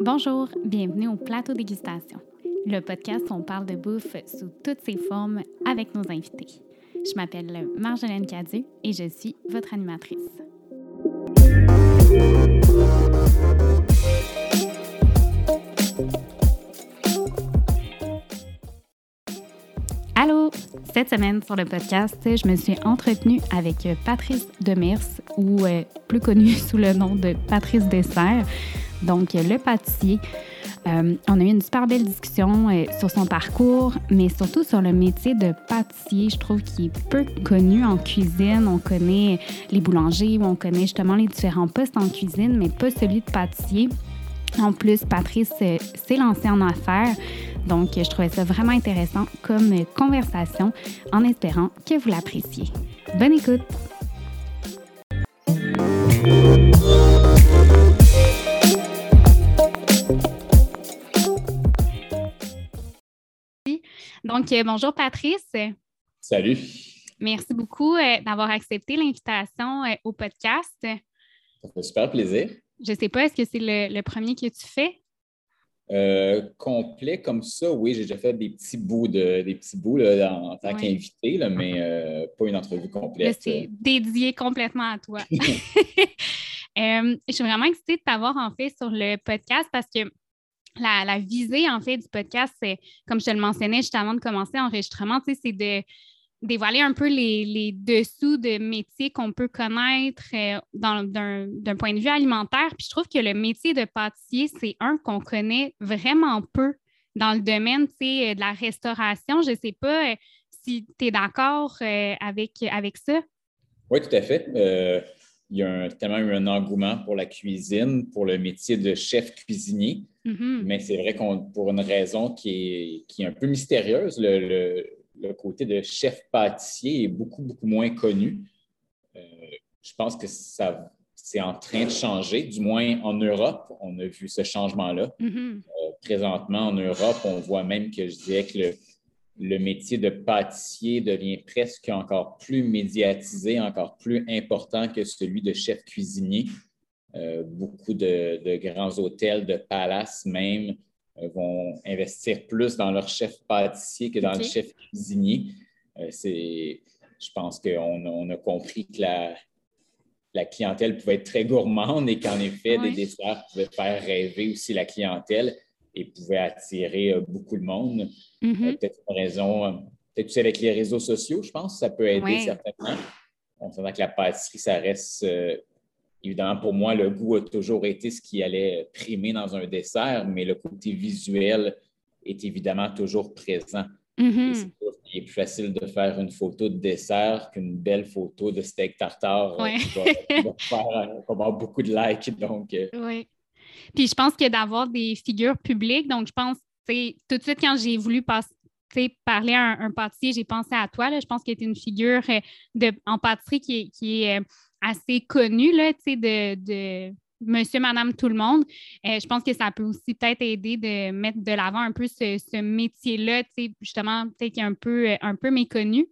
Bonjour, bienvenue au Plateau Dégustation, le podcast où on parle de bouffe sous toutes ses formes avec nos invités. Je m'appelle Marjolaine Cadu et je suis votre animatrice. Allô! Cette semaine sur le podcast, je me suis entretenue avec Patrice Demers, ou euh, plus connu sous le nom de Patrice Dessert, donc le pâtissier. Euh, on a eu une super belle discussion euh, sur son parcours, mais surtout sur le métier de pâtissier. Je trouve qu'il est peu connu en cuisine. On connaît les boulangers, on connaît justement les différents postes en cuisine, mais pas celui de pâtissier. En plus, Patrice euh, s'est lancé en affaires, donc je trouvais ça vraiment intéressant comme conversation en espérant que vous l'appréciez. Bonne écoute! Donc, euh, bonjour Patrice. Salut. Merci beaucoup euh, d'avoir accepté l'invitation euh, au podcast. Ça fait super plaisir. Je ne sais pas, est-ce que c'est le, premier que tu fais? complet comme ça, oui, j'ai déjà fait des petits bouts de des petits bouts en tant qu'invité, mais pas une entrevue complète. C'est dédié complètement à toi. je suis vraiment excitée de t'avoir en fait sur le podcast parce que la, visée, en fait, du podcast, c'est, comme je te le mentionnais juste avant de commencer l'enregistrement, c'est de dévoiler un peu les, dessous de métiers qu'on peut connaître euh, d'un point de vue alimentaire. Puis je trouve que le métier de pâtissier, c'est un qu'on connaît vraiment peu dans le domaine euh, de la restauration. Je ne sais pas euh, si tu es d'accord avec, avec ça. Oui, tout à fait. Il y a tellement eu un engouement pour la cuisine, pour le métier de chef cuisinier. Mm-hmm. Mais c'est vrai qu'on, pour une raison qui est, un peu mystérieuse, le, côté de chef pâtissier est beaucoup, beaucoup moins connu. Euh, je pense que ça, c'est en train de changer, du moins en Europe, on a vu ce changement-là. Mm-hmm. Euh, présentement, en Europe, on voit même que je dirais que le, métier de pâtissier devient presque encore plus médiatisé, encore plus important que celui de chef cuisinier. Euh, beaucoup de, grands hôtels, de palaces même, euh, vont investir plus dans leur chef pâtissier que dans le chef cuisinier. Euh, je pense qu'on a compris que la, la clientèle pouvait être très gourmande et qu'en effet, des desserts pouvaient faire rêver aussi la clientèle et pouvaient attirer beaucoup de monde. Mm-hmm. peut-être une raison, peut-être aussi avec les réseaux sociaux, je pense ça peut aider certainement. On sent que la pâtisserie, ça reste Évidemment, pour moi, le goût a toujours été ce qui allait primer dans un dessert, mais le côté visuel est évidemment toujours présent. Mm-hmm. C'est plus facile de faire une photo de dessert qu'une belle photo de steak tartare euh, qui, va, avoir beaucoup de likes. Donc, euh. Oui. Puis je pense que d'avoir des figures publiques, donc je pense, tout de suite, quand j'ai voulu parler à un, pâtissier, j'ai pensé à toi. Là. Je pense que tu es une figure euh, de, en pâtisserie qui est assez connu là, de, de monsieur, madame, tout le monde. Euh, je pense que ça peut aussi peut-être aider de mettre de l'avant un peu ce, métier-là, justement, peut-être qui est un peu, un peu méconnu.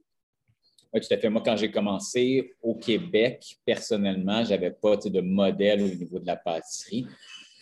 Oui, tout à fait. Moi, quand j'ai commencé au Québec, personnellement, je n'avais pas de modèle au niveau de la pâtisserie.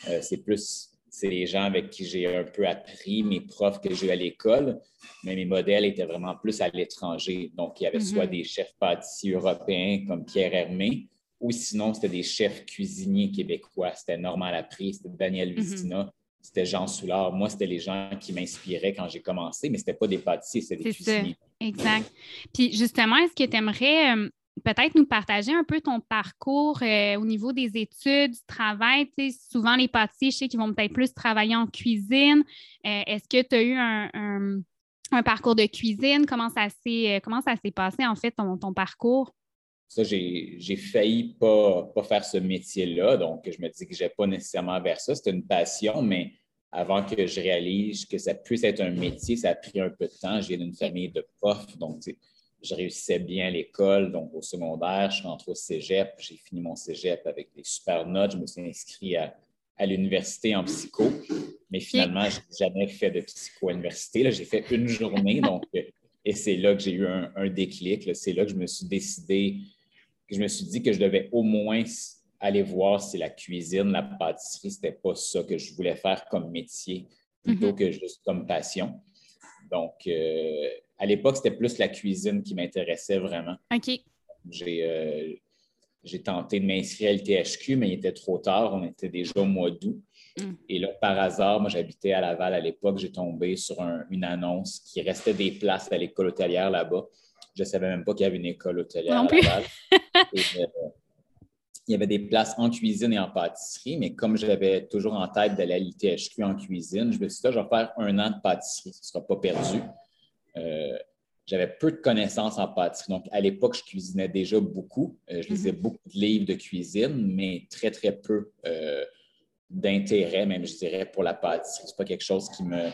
Euh, c'est plus c'est les gens avec qui j'ai un peu appris, mes profs que j'ai eu à l'école, mais mes modèles étaient vraiment plus à l'étranger. Donc, il y avait soit mhm. des chefs pâtissiers européens comme Pierre Hermé, ou sinon, c'était des chefs cuisiniers québécois. C'était Normand Laprie, c'était Daniel mhm. c'était Jean Soulard. Moi, c'était les gens qui m'inspiraient quand j'ai commencé, mais ce n'était pas des pâtissiers, c'était des cuisiniers. Exact. Puis justement, est-ce que tu aimerais euh, peut-être nous partager un peu ton parcours euh, au niveau des études, du travail. souvent, les pâtissiers, je sais qu'ils vont peut-être plus travailler en cuisine. Euh, est-ce que tu as eu un, parcours de cuisine? Comment ça s'est, euh, passé, en fait, ton, parcours? Ça, j'ai, failli pas, pas faire ce métier-là, donc je me dis que je n'ai pas nécessairement vers ça. C'est une passion, mais avant que je réalise que ça puisse être un métier, ça a pris un peu de temps. J'ai une famille de profs, donc je réussissais bien à l'école, donc au secondaire, je suis rentré au cégep, j'ai fini mon cégep avec des super notes, je me suis inscrit à, l'université en psycho, mais finalement, je n'ai jamais fait de psycho à l'université. J'ai fait une journée, donc, euh, et c'est là que j'ai eu un, déclic. C'est là que je me suis décidé, que je me suis dit que je devais au moins aller voir si la cuisine, la pâtisserie, c'était pas ça que je voulais faire comme métier plutôt mm-hmm. que juste comme passion. Donc, euh, à l'époque, c'était plus la cuisine qui m'intéressait vraiment. OK. J'ai j'ai tenté de m'inscrire à l'THQ, mais il était trop tard. On était déjà au mois d'août. Mm. Et là, par hasard, moi, j'habitais à Laval à l'époque. J'ai tombé sur une annonce qui restait des places à l'école hôtelière là-bas. Je ne savais même pas qu'il y avait une école hôtelière à Laval. Euh, il y avait des places en cuisine et en pâtisserie, mais comme j'avais toujours en tête d'aller à l'ITHQ en cuisine, je me suis dit, je vais faire un an de pâtisserie, ce ne sera pas perdu. Euh, j'avais peu de connaissances en pâtisserie. Donc, à l'époque, je cuisinais déjà beaucoup. Euh, je lisais mhm. beaucoup de livres de cuisine, mais très, très peu euh, d'intérêt, même, je dirais, pour la pâtisserie. Ce n'est pas quelque chose qui me.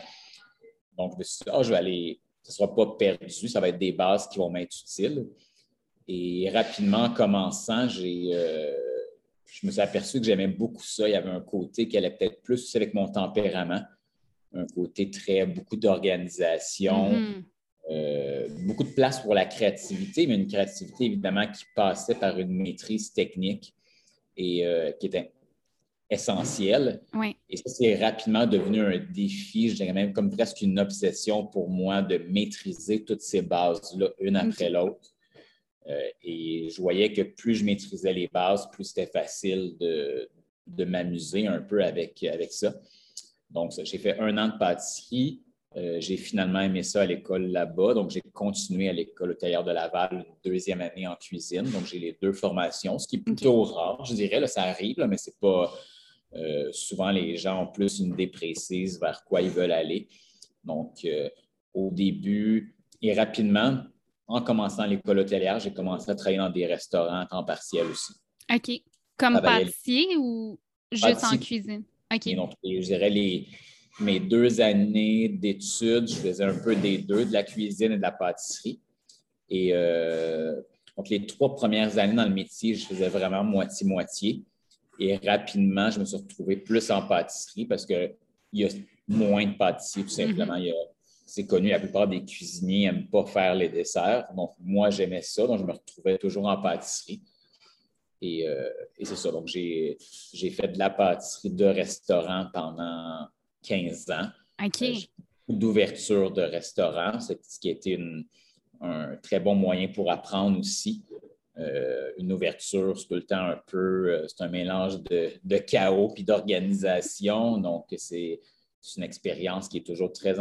Donc, je me suis dit, ah, je vais aller. Ce ne sera pas perdu, ça va être des bases qui vont m'être utiles. Et rapidement, en commençant, j'ai. Euh, je me suis aperçu que j'aimais beaucoup ça. Il y avait un côté qui allait peut-être plus avec mon tempérament, un côté très beaucoup d'organisation, mhm. Euh, beaucoup de place pour la créativité, mais une créativité évidemment qui passait par une maîtrise technique et euh, qui était essentielle. Et ça, c'est rapidement devenu un défi, je dirais même comme presque une obsession pour moi de maîtriser toutes ces bases-là, une après l'autre. Euh, et je voyais que plus je maîtrisais les bases, plus c'était facile de, de m'amuser un peu avec, avec ça. Donc, j'ai fait un an de pâtisserie. Euh, j'ai finalement aimé ça à l'école là-bas. Donc, j'ai continué à l'école hôtelière de Laval une deuxième année en cuisine. Donc, j'ai les deux formations, ce qui est plutôt rare, je dirais. Là, ça arrive, mais c'est pas. Euh, souvent, les gens ont plus une idée précise vers quoi ils veulent aller. Donc, euh, au début et rapidement, en commençant l'école hôtelière, j'ai commencé à travailler dans des restaurants en temps partiel aussi. OK. Comme pâtissier ou juste en cuisine? OK. donc, je dirais les mes deux années d'études, je faisais un peu des deux, de la cuisine et de la pâtisserie. Et euh, donc, les trois premières années dans le métier, je faisais vraiment moitié-moitié. Et rapidement, je me suis retrouvé plus en pâtisserie parce qu'il y a moins de pâtissiers, tout simplement. Mm-hmm. C'est connu, la plupart des cuisiniers n'aiment pas faire les desserts. Donc, moi, j'aimais ça, donc je me retrouvais toujours en pâtisserie. Et, euh, et c'est ça. Donc, j'ai fait de la pâtisserie de restaurant pendant 15 ans. OK. Euh, d'ouverture de restaurants, ce qui a été un très bon moyen pour apprendre aussi. Euh, une ouverture, c'est tout le temps un peu, c'est un mélange de, chaos puis d'organisation. Donc, c'est une expérience qui est toujours très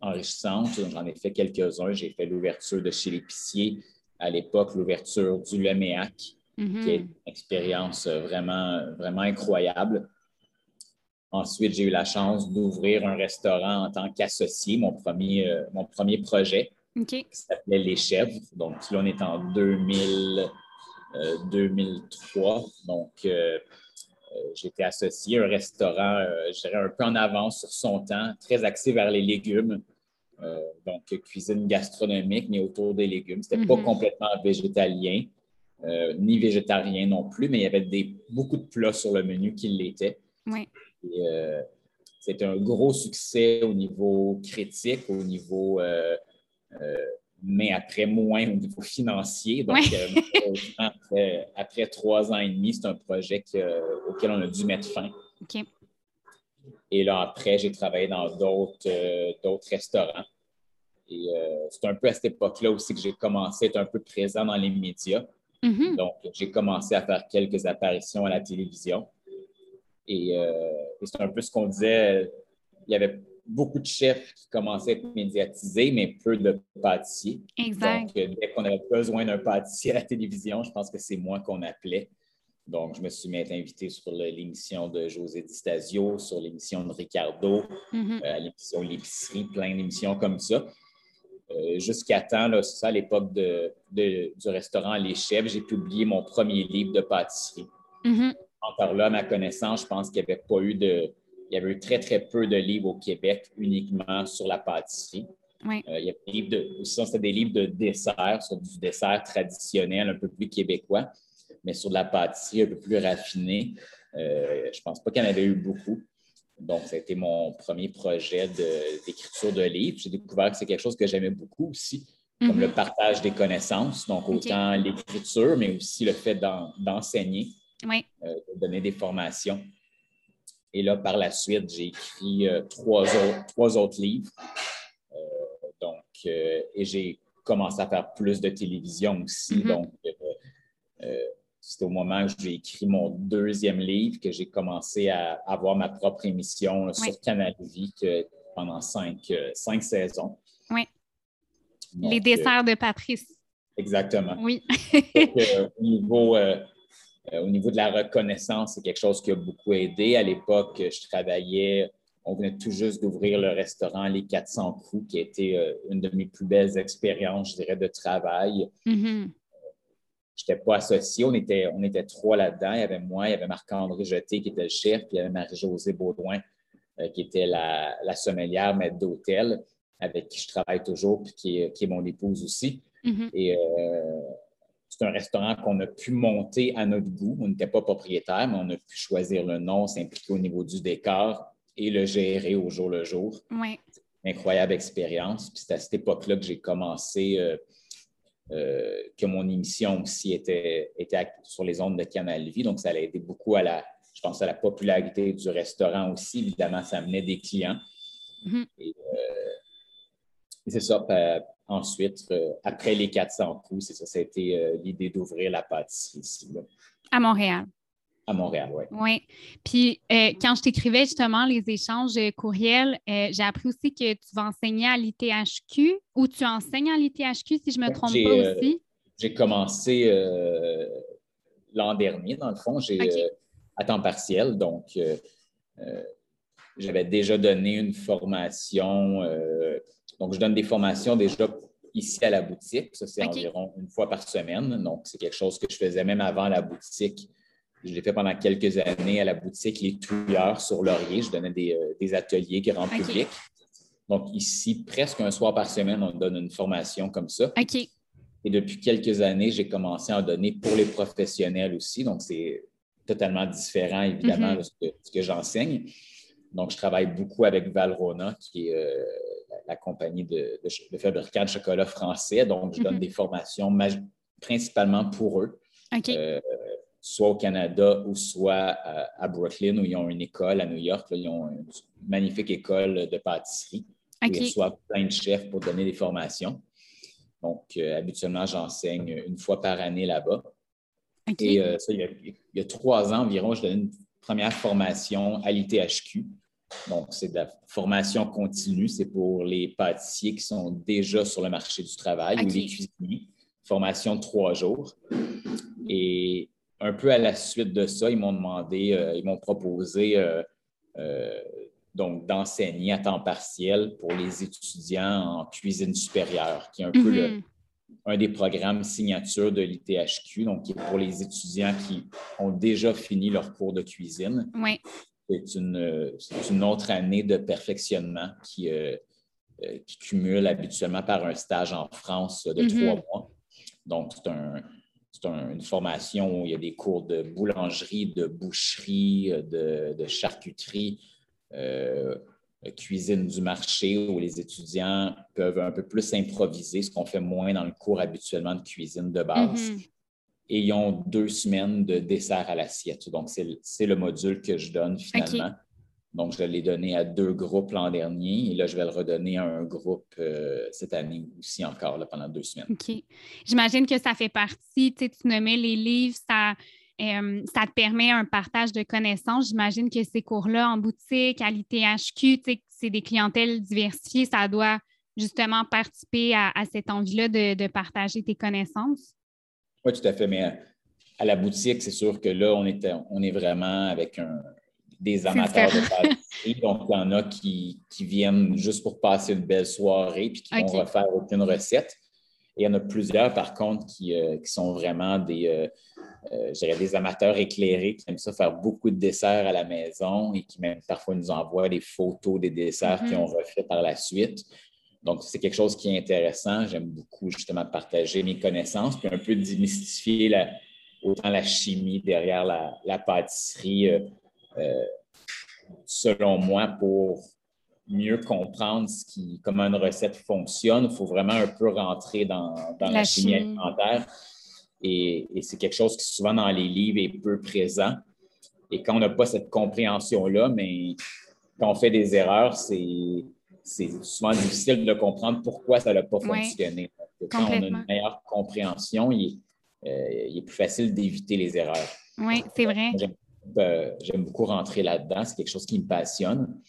enrichissante. J'en ai fait quelques-uns. J'ai fait l'ouverture de chez l'épicier à l'époque, l'ouverture du Leméac, qui est une expérience vraiment, vraiment incroyable. Ensuite, j'ai eu la chance d'ouvrir un restaurant en tant qu'associé, mon premier, euh, mon premier projet, qui s'appelait Les Chèvres. Donc, là, on est en 2000, 2003. Euh, Donc, euh, j'étais associé à un restaurant, je dirais, un peu en avance sur son temps, très axé vers les légumes. donc, cuisine gastronomique, mais autour des légumes. Ce n'était pas mm-hmm. complètement végétalien, ni végétarien non plus, mais il y avait des, beaucoup de plats sur le menu qui l'étaient. Oui. Euh, c'est un gros succès au niveau critique, au niveau, euh, euh, mais après moins au niveau financier. Donc, après, trois ans et demi, c'est un projet auquel on a dû mettre fin. Et là, après, j'ai travaillé dans d'autres restaurants. Et c'est un peu à cette époque-là aussi que j'ai commencé à être un peu présent dans les médias. Mm-hmm. Donc, j'ai commencé à faire quelques apparitions à la télévision. Euh, et, c'est un peu ce qu'on disait. Il y avait beaucoup de chefs qui commençaient à être médiatisés, mais peu de pâtissiers. Exact. Donc, euh, dès qu'on avait besoin d'un pâtissier à la télévision, je pense que c'est moi qu'on appelait. Donc, je me suis mis à être invité sur l'émission de José Di Stasio, sur l'émission de Ricardo, mm-hmm. euh, à l'émission L'épicerie, plein d'émissions comme ça. Jusqu'à temps, là, ça, à l'époque de, du restaurant Les Chefs, j'ai publié mon premier livre de pâtisserie. Mm-hmm encore là, à ma connaissance, je pense qu'il n'y avait pas eu de. Il y avait eu très, très peu de livres au Québec uniquement sur la pâtisserie. Oui. Euh, il y avait des livres de, c'était des livres de dessert, sur du dessert traditionnel, un peu plus québécois, mais sur de la pâtisserie un peu plus raffinée. Euh, je ne pense pas qu'il y en avait eu beaucoup. Donc, c'était mon premier projet d'écriture de, livres. J'ai découvert que c'est quelque chose que j'aimais beaucoup aussi, comme le mhm. partage des connaissances. Donc, autant l'écriture, mais aussi le fait d'enseigner de donner des formations. Et là, par la suite, j'ai écrit trois, autres, trois autres livres. donc, et j'ai commencé à faire plus de télévision aussi. Mm-hmm. Donc, c'est au moment où j'ai écrit mon deuxième livre que j'ai commencé à avoir ma propre émission sur Canal Vie pendant cinq, euh, cinq saisons. Oui. Les desserts de Patrice. Exactement. Oui. Euh, au, niveau, euh, au niveau de la reconnaissance, c'est quelque chose qui a beaucoup aidé. À l'époque, je travaillais, on venait tout juste d'ouvrir le restaurant Les 400 coups, qui a été une de mes plus belles expériences, je dirais, de travail. Mm-hmm n'étais pas associé. On était, on était trois là-dedans. Il y avait moi, il y avait Marc-André Jeté qui était le chef, puis il y avait Marie-Josée Baudouin euh, qui était la, sommelière maître d'hôtel avec qui je travaille toujours, puis qui est, mon épouse aussi. Mm-hmm. Et euh, c'est un restaurant qu'on a pu monter à notre goût. On n'était pas propriétaire, mais on a pu choisir le nom, s'impliquer au niveau du décor et le gérer au jour le jour. Oui. Incroyable expérience. Puis c'est à cette époque-là que j'ai commencé. Euh, euh, que mon émission aussi était, était sur les ondes de Canal Vie. Donc, ça a aidé beaucoup à la, je pense, à la popularité du restaurant aussi. Évidemment, ça amenait des clients. Mm-hmm. Euh, et, c'est ça. ensuite, euh, après les 400 coups, c'est ça, ça a été l'idée d'ouvrir la pâtisserie ici. À Montréal. À Montréal, oui. Oui. Puis euh, quand je t'écrivais justement les échanges courriels, euh, j'ai appris aussi que tu vas enseigner à l'ITHQ ou tu enseignes à l'ITHQ, si je ne me trompe pas euh, aussi. j'ai commencé l'an dernier, dans le fond. J'ai à temps partiel, donc j'avais déjà donné une formation. donc, je donne des formations déjà ici à la boutique. Ça, c'est environ une fois par semaine. Donc, c'est quelque chose que je faisais même avant la boutique. Je l'ai fait pendant quelques années à la boutique Les Touilleurs sur Laurier. Je donnais des, euh, ateliers grand public. Donc, ici, presque un soir par semaine, on donne une formation comme ça. OK. Et depuis quelques années, j'ai commencé à en donner pour les professionnels aussi. Donc, c'est totalement différent, évidemment, mm-hmm. de ce que, j'enseigne. Donc, je travaille beaucoup avec Valrona, qui est euh, la, compagnie de, de, fabricants de chocolat français. Donc, je donne mm-hmm. des formations principalement pour eux. OK. Euh, soit au Canada ou soit à, Brooklyn, où ils ont une école à New York. ils ont une magnifique école de pâtisserie. Où ils reçoivent plein de chefs pour donner des formations. Donc, euh, habituellement, j'enseigne une fois par année là-bas. Et euh, ça, il y, a, trois ans environ, je donnais une première formation à l'ITHQ. Donc, c'est de la formation continue. C'est pour les pâtissiers qui sont déjà sur le marché du travail ou les cuisiniers. Formation de trois jours. Et un peu à la suite de ça, ils m'ont demandé, euh, ils m'ont proposé euh, euh, donc d'enseigner à temps partiel pour les étudiants en cuisine supérieure, qui est un peu mm-hmm. un des programmes signature de l'ITHQ, donc qui est pour les étudiants qui ont déjà fini leur cours de cuisine. Oui. C'est une, une, autre année de perfectionnement qui, qui cumule habituellement par un stage en France de mm-hmm. trois mois. Donc, c'est un, c'est une formation où il y a des cours de boulangerie, de boucherie, de, charcuterie, euh, cuisine du marché, où les étudiants peuvent un peu plus improviser, ce qu'on fait moins dans le cours habituellement de cuisine de base. Mm-hmm. Et ils ont deux semaines de dessert à l'assiette. Donc, c'est le module que je donne finalement. Donc, je l'ai donné à deux groupes l'an dernier et là, je vais le redonner à un groupe euh, cette année aussi encore pendant deux semaines. OK. J'imagine que ça fait partie, tu sais, tu nommais les livres, ça, euh, ça te permet un partage de connaissances. J'imagine que ces cours-là en boutique, à l'ITHQ, c'est des clientèles diversifiées, ça doit justement participer à, cette envie-là de, partager tes connaissances. Oui, tout à fait. Mais à la boutique, c'est sûr que là, on est, on est vraiment avec un, des amateurs de pâtisserie. Donc, il y en a qui, viennent juste pour passer une belle soirée puis qui vont refaire aucune recette. Et il y en a plusieurs, par contre, qui, euh, sont vraiment des, euh, euh, des amateurs éclairés qui aiment ça faire beaucoup de desserts à la maison et qui même parfois nous envoient des photos des desserts qu'ils ont mm-hmm. refait par la suite. Donc, c'est quelque chose qui est intéressant. J'aime beaucoup justement partager mes connaissances puis un peu démystifier la, autant la chimie derrière la, la pâtisserie selon moi, pour mieux comprendre ce qui, comment une recette fonctionne, il faut vraiment un peu rentrer dans, la, chimie alimentaire. Et, c'est quelque chose qui, souvent, dans les livres, est peu présent. Et quand on n'a pas cette compréhension-là, mais quand on fait des erreurs, c'est souvent difficile de comprendre pourquoi ça n'a pas fonctionné. Quand on a une meilleure compréhension, il est, euh, il est plus facile d'éviter les erreurs. Oui, c'est vrai. Euh, j'aime beaucoup rentrer là-dedans. C'est quelque chose qui me passionne.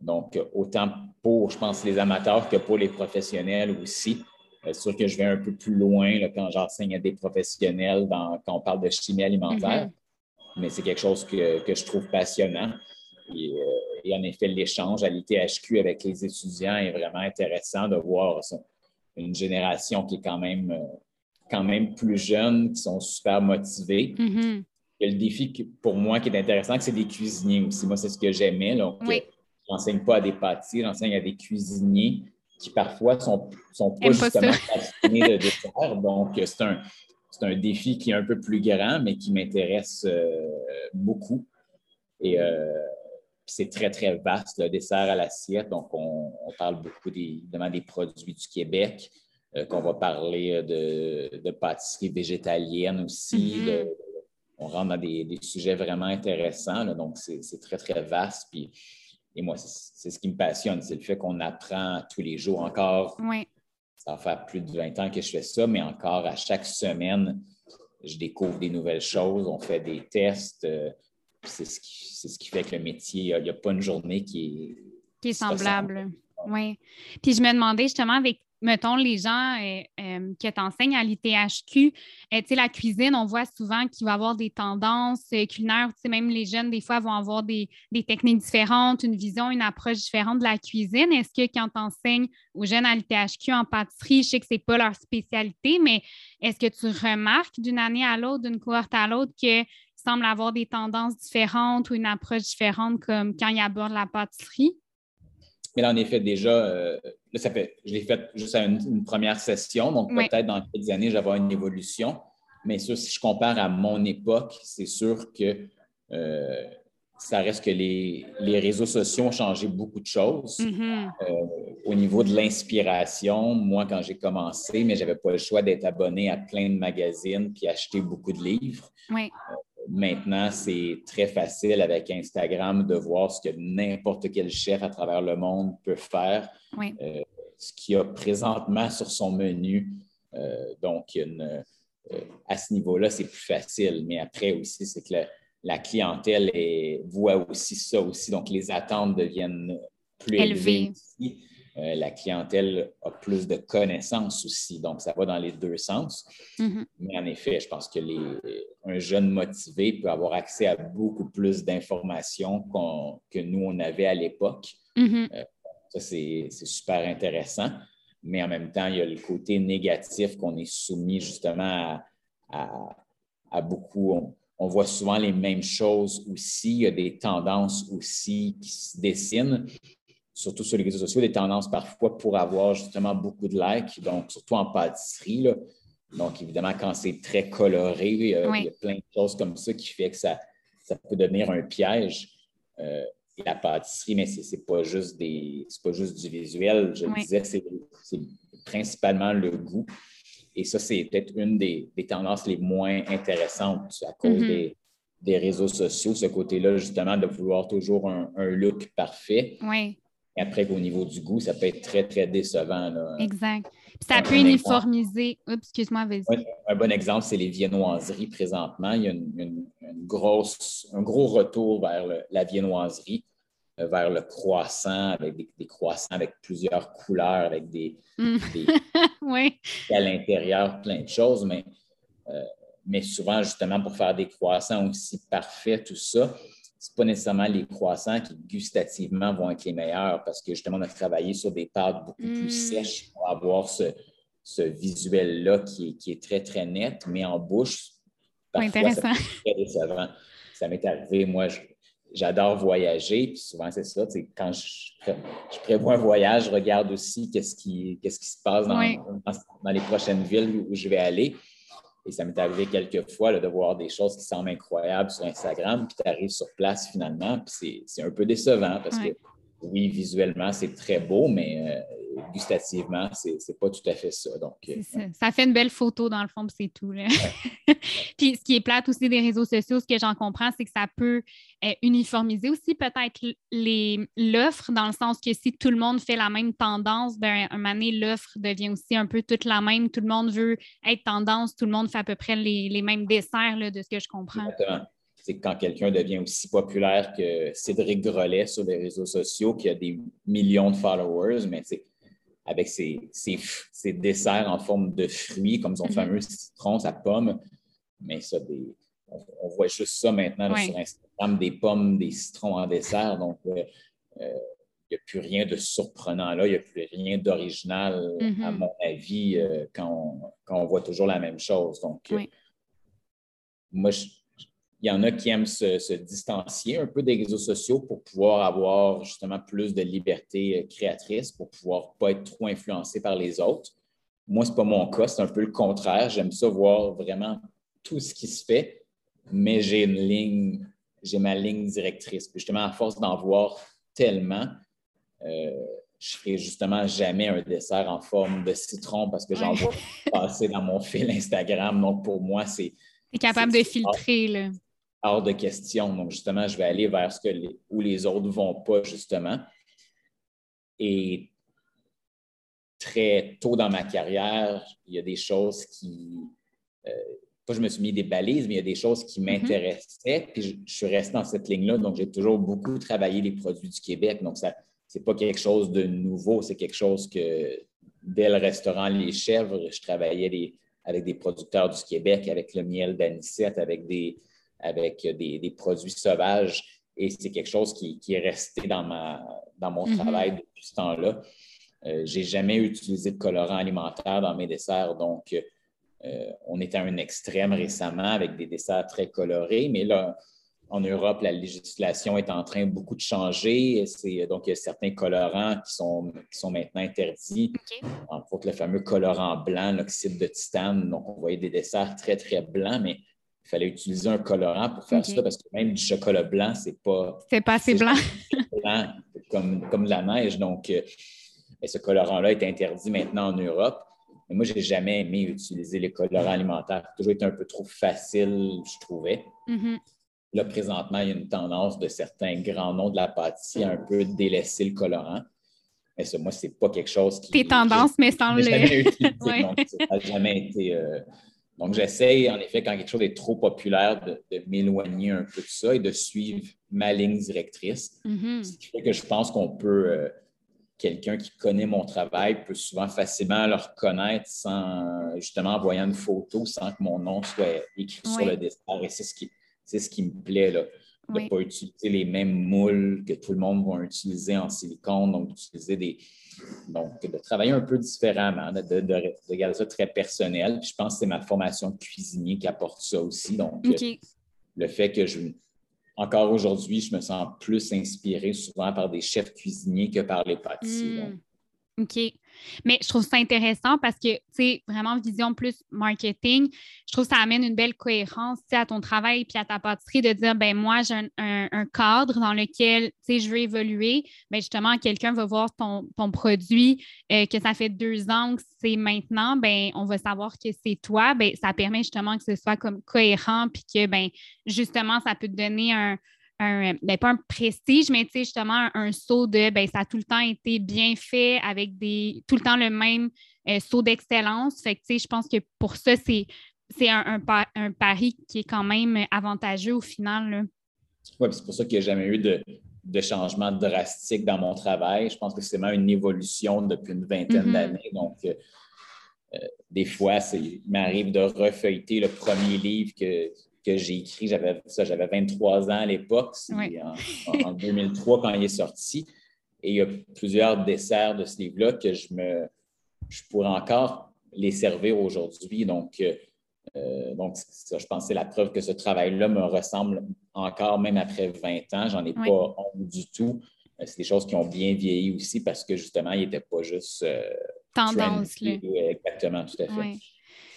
Donc, autant pour, je pense, les amateurs que pour les professionnels aussi. C'est sûr que je vais un peu plus loin quand j'enseigne à des professionnels quand on parle de chimie alimentaire, mm-hmm. mais c'est quelque chose que, je trouve passionnant. Et, euh, en effet, l'échange à l'ITHQ avec les étudiants est vraiment intéressant de voir une génération qui est quand même, euh, quand même plus jeune, qui sont super motivés. Le défi pour moi qui est intéressant, c'est des cuisiniers aussi. Moi, c'est ce que j'aimais. Oui. Je n'enseigne pas à des pâtissiers, j'enseigne à des cuisiniers qui parfois sont, sont pas justement passionnés de dessert. Donc, c'est un, un, défi qui est un peu plus grand, mais qui m'intéresse euh, beaucoup. Et euh, c'est très, très vaste, le dessert à l'assiette. Donc, on, parle beaucoup des, des produits du Québec, euh, qu'on va parler de, de pâtisserie végétalienne aussi. Mm-hmm. On rentre dans des, des sujets vraiment intéressants. donc, c'est très, très vaste. Puis, et moi, c'est ce qui me passionne, c'est le fait qu'on apprend tous les jours encore. Oui. Ça va faire plus de 20 ans que je fais ça, mais encore à chaque semaine, je découvre des nouvelles choses, on fait des tests. Euh, c'est ce, ce, qui fait que le métier, il n'y a, pas une journée qui est, qui est semblable. Oui. Puis je me demandais justement avec mettons, les gens euh, euh, qui à l'ITHQ, euh, la cuisine, on voit souvent qu'il va y avoir des tendances culinaires. Même les jeunes, des fois, vont avoir des, techniques différentes, une vision, une approche différente de la cuisine. Est-ce que quand tu enseignes aux jeunes à l'ITHQ en pâtisserie, je sais que ce n'est pas leur spécialité, mais est-ce que tu remarques d'une année à l'autre, d'une cohorte à l'autre, qu'il semble avoir des tendances différentes ou une approche différente comme quand ils abordent la pâtisserie? Mais là, en effet, déjà, euh, ça fait, je l'ai fait juste à une, première session, donc peut-être dans quelques années, j'aurai une évolution. Mais ça, si je compare à mon époque, c'est sûr que euh, ça reste que les, réseaux sociaux ont changé beaucoup de choses. Mm-hmm. Euh, au niveau de l'inspiration, moi, quand j'ai commencé, mais je n'avais pas le choix d'être abonné à plein de magazines puis acheter beaucoup de livres. Oui maintenant, c'est très facile avec Instagram de voir ce que n'importe quel chef à travers le monde peut faire, euh, ce qu'il y a présentement sur son menu. Euh, donc, euh, à ce niveau-là, c'est plus facile. Mais après aussi, c'est que la, clientèle voit aussi ça aussi. Donc, les attentes deviennent plus élevées. Euh, la clientèle a plus de connaissances aussi. Donc, ça va dans les deux sens. Mm-hmm. Mais en effet, je pense que les, un jeune motivé peut avoir accès à beaucoup plus d'informations que nous, on avait à l'époque. Mm-hmm. Euh, ça, c'est super intéressant. Mais en même temps, il y a le côté négatif qu'on est soumis justement à, beaucoup. On, on voit souvent les mêmes choses aussi. Il y a des tendances aussi qui se dessinent surtout sur les réseaux sociaux, des tendances parfois pour avoir justement beaucoup de likes, donc surtout en pâtisserie. Donc, évidemment, quand c'est très coloré, il y a plein de choses comme ça qui fait que ça, ça peut devenir un piège. Euh, la pâtisserie, mais ce n'est pas, juste des, pas juste du visuel. Je disais, c'est principalement le goût. Et ça, c'est peut-être une des, tendances les moins intéressantes à cause mm-hmm. des, réseaux sociaux, ce côté-là, justement, de vouloir toujours un, un look parfait. Oui. Et après, au niveau du goût, ça peut être très, très décevant. Exact. ça peut uniformiser. Oups, excuse-moi, vas-y. un bon exemple, c'est les viennoiseries présentement. Il y a une, grosse, un gros retour vers la viennoiserie, euh, vers le croissant, avec des, croissants avec plusieurs couleurs, avec des. Mm. oui. À l'intérieur, plein de choses, mais, euh, mais souvent, justement, pour faire des croissants aussi parfaits, tout ça, ce pas nécessairement les croissants qui gustativement vont être les meilleurs parce que justement, on a travaillé sur des pâtes beaucoup plus hmm. sèches pour avoir ce, visuel-là qui, est très, très net, mais en bouche, parfois, ça très décevant. Ça m'est arrivé, moi, j'adore voyager, puis souvent, c'est ça, quand je, prévois un voyage, je regarde aussi qu'est-ce qui, qui se passe dans, dans, les prochaines villes où je vais aller. Et ça m'est arrivé quelques fois de voir des choses qui semblent incroyables sur Instagram, puis tu arrives sur place finalement, puis c'est un peu décevant parce que oui, visuellement, c'est très beau, mais euh, gustativement, c'est pas tout à fait ça. Donc, ça. fait une belle photo dans le fond, c'est tout. puis ce qui est plate aussi des réseaux sociaux, ce que j'en comprends, c'est que ça peut uniformiser aussi peut-être l'offre, dans le sens que si tout le monde fait la même tendance, ben, un moment donné, l'offre devient aussi un peu toute la même. Tout le monde veut être tendance, tout le monde fait à peu près les, mêmes desserts de ce que je comprends. Exactement c'est quand quelqu'un devient aussi populaire que Cédric Grolet sur les réseaux sociaux, qui a des millions de followers, mais avec ses, desserts en forme de fruits, comme son mm-hmm. fameux citron, sa pomme. Mais ça, on, voit juste ça maintenant sur Instagram, des pommes, des citrons en dessert. Donc, euh, euh, il n'y a plus rien de surprenant là, il n'y a plus rien d'original, à mm-hmm. mon avis, euh, quand, on, voit toujours la même chose. Donc, moi, je, il y en a qui aiment se, distancier un peu des réseaux sociaux pour pouvoir avoir justement plus de liberté euh, créatrice, pour pouvoir pas être trop influencé par les autres. Moi, ce n'est pas mon cas, c'est un peu le contraire. J'aime ça voir vraiment tout ce qui se fait, mais j'ai une ligne, j'ai ma ligne directrice. Puis justement, à force d'en voir tellement, euh, je ne ferai justement jamais un dessert en forme de citron parce que j'en vois passer dans mon fil Instagram. Donc, pour moi, c'est. Tu es capable de filtrer, là hors de question. Donc, justement, je vais aller vers ce que les, où les autres ne vont pas, justement. Et très tôt dans ma carrière, il y a des choses qui. Euh, pas je me suis mis des balises, mais il y a des choses qui mm-hmm. m'intéressaient. Puis je, suis resté dans cette ligne-là. Donc, j'ai toujours beaucoup travaillé les produits du Québec. Donc, ça c'est pas quelque chose de nouveau. C'est quelque chose que dès le restaurant Les Chèvres, je travaillais avec des producteurs du Québec, avec le miel d'anisette, avec des, avec des, produits sauvages. Et c'est quelque chose qui, est resté dans, ma, dans mon mm-hmm. travail depuis ce temps-là. Euh, je n'ai jamais utilisé de colorant alimentaire dans mes desserts, donc euh, on est à un extrême récemment avec des desserts très colorés, mais là, en Europe, la législation est en train beaucoup de changer. Donc, il y a certains colorants qui sont, qui sont maintenant interdits. Entre autres, le fameux colorant blanc, l'oxyde de titane. Donc, on voyait des desserts très, très blancs, mais il fallait utiliser un colorant pour faire ça parce que même du chocolat blanc, c'est pas. C'est pas assez blanc. blanc comme, comme de la neige. Donc, euh, ce colorant-là est interdit maintenant en Europe. Mais moi, je n'ai jamais aimé utiliser les colorants alimentaires. Ça a toujours été un peu trop facile, je trouvais. Mm-hmm. Là, présentement, il y a une tendance de certains grands noms de la pâtisserie à un peu délaisser le colorant. Mais ça, moi, c'est pas quelque chose qui. Tes tendances, mais sans le. Jamais utilisé, ça n'a jamais été. Euh, donc, j'essaie, en effet, quand quelque chose est trop populaire, de, m'éloigner un peu de ça et de suivre ma ligne directrice. Mm-hmm. Ce qui fait que je pense qu'on peut, euh, quelqu'un qui connaît mon travail peut souvent facilement le reconnaître sans, justement, en voyant une photo, sans que mon nom soit écrit sur le dessert. Et c'est ce qui, c'est ce qui me plaît, là, de ne pas utiliser les mêmes moules que tout le monde va utiliser en silicone, donc d'utiliser des, donc, de travailler un peu différemment, de, garder ça très personnel. je pense que c'est ma formation de cuisinier qui apporte ça aussi. Donc, le fait que je, encore aujourd'hui, je me sens plus inspiré souvent par des chefs cuisiniers que par les pâtissiers. Hmm. OK. Mais je trouve ça intéressant parce que, tu sais, vraiment vision plus marketing, je trouve que ça amène une belle cohérence à ton travail puis à ta pâtisserie de dire, ben moi, j'ai un, cadre dans lequel, tu sais, je veux évoluer. Ben justement, quelqu'un va voir ton, produit, euh, que ça fait deux ans que c'est maintenant, ben on va savoir que c'est toi. Ben ça permet justement que ce soit comme cohérent puis que, ben justement, ça peut te donner un, un, ben, pas un prestige, mais justement un, saut de ben, ça a tout le temps été bien fait avec des tout le temps le même euh, saut d'excellence. Fait que je pense que pour ça, c'est, c'est un, un, pari qui est quand même avantageux au final. Oui, c'est pour ça qu'il n'y a jamais eu de, de, changement drastique dans mon travail. Je pense que c'est vraiment une évolution depuis une vingtaine mm-hmm. d'années. Donc, euh, euh, des fois, il m'arrive de refeuilleter le premier livre que, que j'ai écrit. J'avais ça, j'avais 23 ans à l'époque, en, 2003 quand il est sorti. Et il y a plusieurs desserts de ce livre-là que je me je pourrais encore les servir aujourd'hui. Donc, euh, donc ça, je pense que c'est la preuve que ce travail-là me ressemble encore, même après 20 ans. J'en ai pas honte du tout. Euh, c'est des choses qui ont bien vieilli aussi parce que justement, il n'était pas juste. Euh, Tendance. Là. Exactement, tout à fait.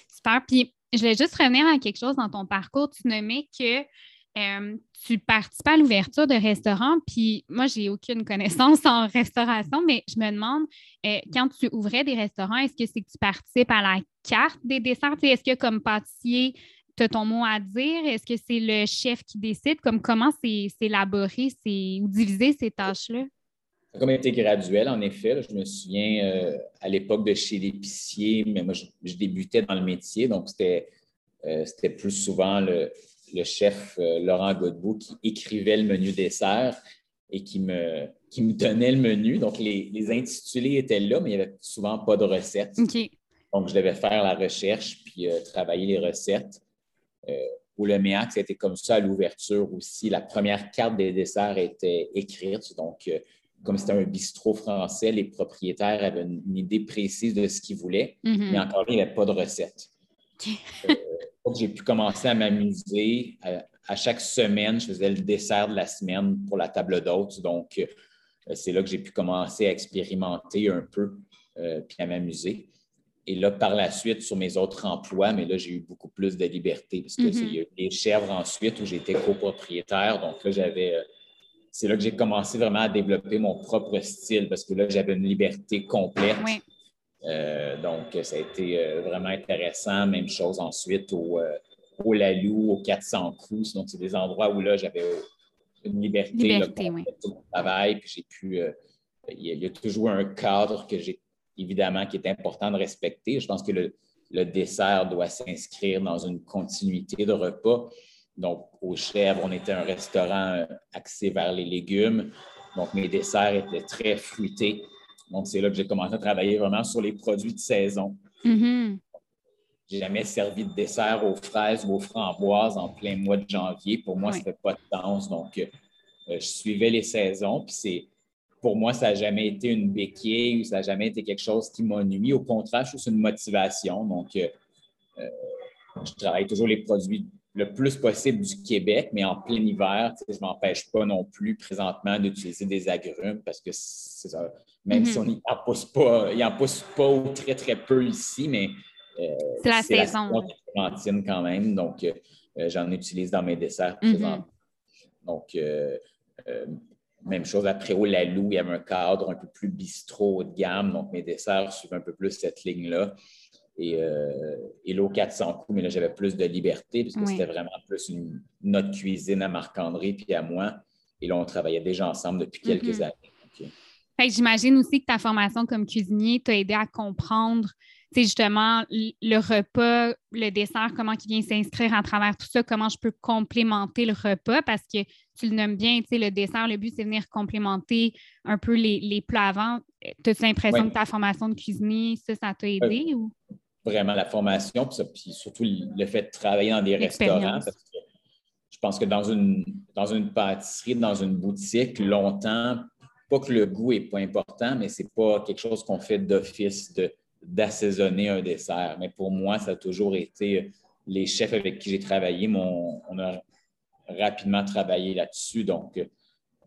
Super. Puis je voulais juste revenir à quelque chose dans ton parcours. Tu nommais que euh, tu participes à l'ouverture de restaurants, puis moi, j'ai aucune connaissance en restauration, mais je me demande, euh, quand tu ouvrais des restaurants, est-ce que c'est que tu participes à la carte des desserts? Est-ce que comme pâtissier, tu as ton mot à dire? Est-ce que c'est le chef qui décide? Comme comment c'est élaboré ou divisé ces tâches-là? Ça a comme été graduel, en effet. Je me souviens euh, à l'époque de chez l'épicier, mais moi, je, débutais dans le métier, donc c'était plus souvent le, le chef euh, Laurent Godbout qui écrivait le menu dessert et qui me, qui me donnait le menu. Donc, les, intitulés étaient là, mais il n'y avait souvent pas de recettes. Donc, je devais faire la recherche puis euh, travailler les recettes. Euh, au Le Méac, c'était comme ça à l'ouverture aussi. La première carte des desserts était écrite. Donc, comme c'était un bistrot français, les propriétaires avaient une, idée précise de ce qu'ils voulaient, mm-hmm. mais encore il n'y avait pas de recette j'ai pu commencer à m'amuser. À, chaque semaine, je faisais le dessert de la semaine pour la table d'hôtes. Donc, euh, c'est là que j'ai pu commencer à expérimenter un peu euh, puis à m'amuser. Et là, par la suite, sur mes autres emplois, mais là, j'ai eu beaucoup plus de liberté parce que mm-hmm. y a eu les chèvres ensuite où j'étais copropriétaire. Donc là, j'avais. C'est là que j'ai commencé vraiment à développer mon propre style parce que là, j'avais une liberté complète. Euh, donc, ça a été euh, vraiment intéressant. Même chose ensuite au, euh, au Lalou, au 400 coups. Donc, c'est des endroits où là, j'avais une liberté, liberté oui. mon travail. Puis j'ai pu. il, y a, toujours un cadre que j'ai évidemment qui est important de respecter. Je pense que le, le dessert doit s'inscrire dans une continuité de repas. Donc, au Chèvre, on était un restaurant axé vers les légumes. Donc, mes desserts étaient très fruités. Donc, c'est là que j'ai commencé à travailler vraiment sur les produits de saison. Mm-hmm. Je n'ai jamais servi de dessert aux fraises ou aux framboises en plein mois de janvier. Pour moi, ça ne fait pas de sens. Donc, euh, je suivais les saisons. Puis c'est, pour moi, ça n'a jamais été une béquille ou ça n'a jamais été quelque chose qui m'a nuit. Au contraire, je suis une motivation. Donc, euh, euh, je travaille toujours les produits le plus possible du Québec, mais en plein hiver, je ne m'empêche pas non plus présentement d'utiliser des agrumes parce que c'est ça. Même si mhm. on n'en pousse pas, il en pousse pas ou très, très peu ici, mais euh, c'est la saison. La quand même, donc euh, j'en utilise dans mes desserts mhm. présentement. Donc, euh, même chose après au Lalou, il y avait un cadre un peu plus bistrot haut de gamme, donc mes desserts suivent un peu plus cette ligne-là. Et, et l'eau 400 coups, mais là, j'avais plus de liberté parce que c'était vraiment plus une, notre cuisine à Marc-André puis à moi. Et là, on travaillait déjà ensemble depuis quelques mhm. années. J'imagine aussi que ta formation comme cuisinier t'a aidé à comprendre justement le repas, le dessert, comment il vient s'inscrire à travers tout ça, comment je peux complémenter le repas parce que tu le nommes bien, le dessert, le but, c'est venir complémenter un peu les, plats avant. As-tu l'impression que ta formation de cuisinier, ça, ça t'a aidé? Euh, ou? Vraiment, la formation, puis, surtout le fait de travailler dans des restaurants. Parce que je pense que dans une, dans une pâtisserie, dans une boutique, longtemps, pas que le goût n'est pas important, mais ce n'est pas quelque chose qu'on fait d'office d'assaisonner un dessert. Mais pour moi, ça a toujours été les chefs avec qui j'ai travaillé, on a rapidement travaillé là-dessus. Donc,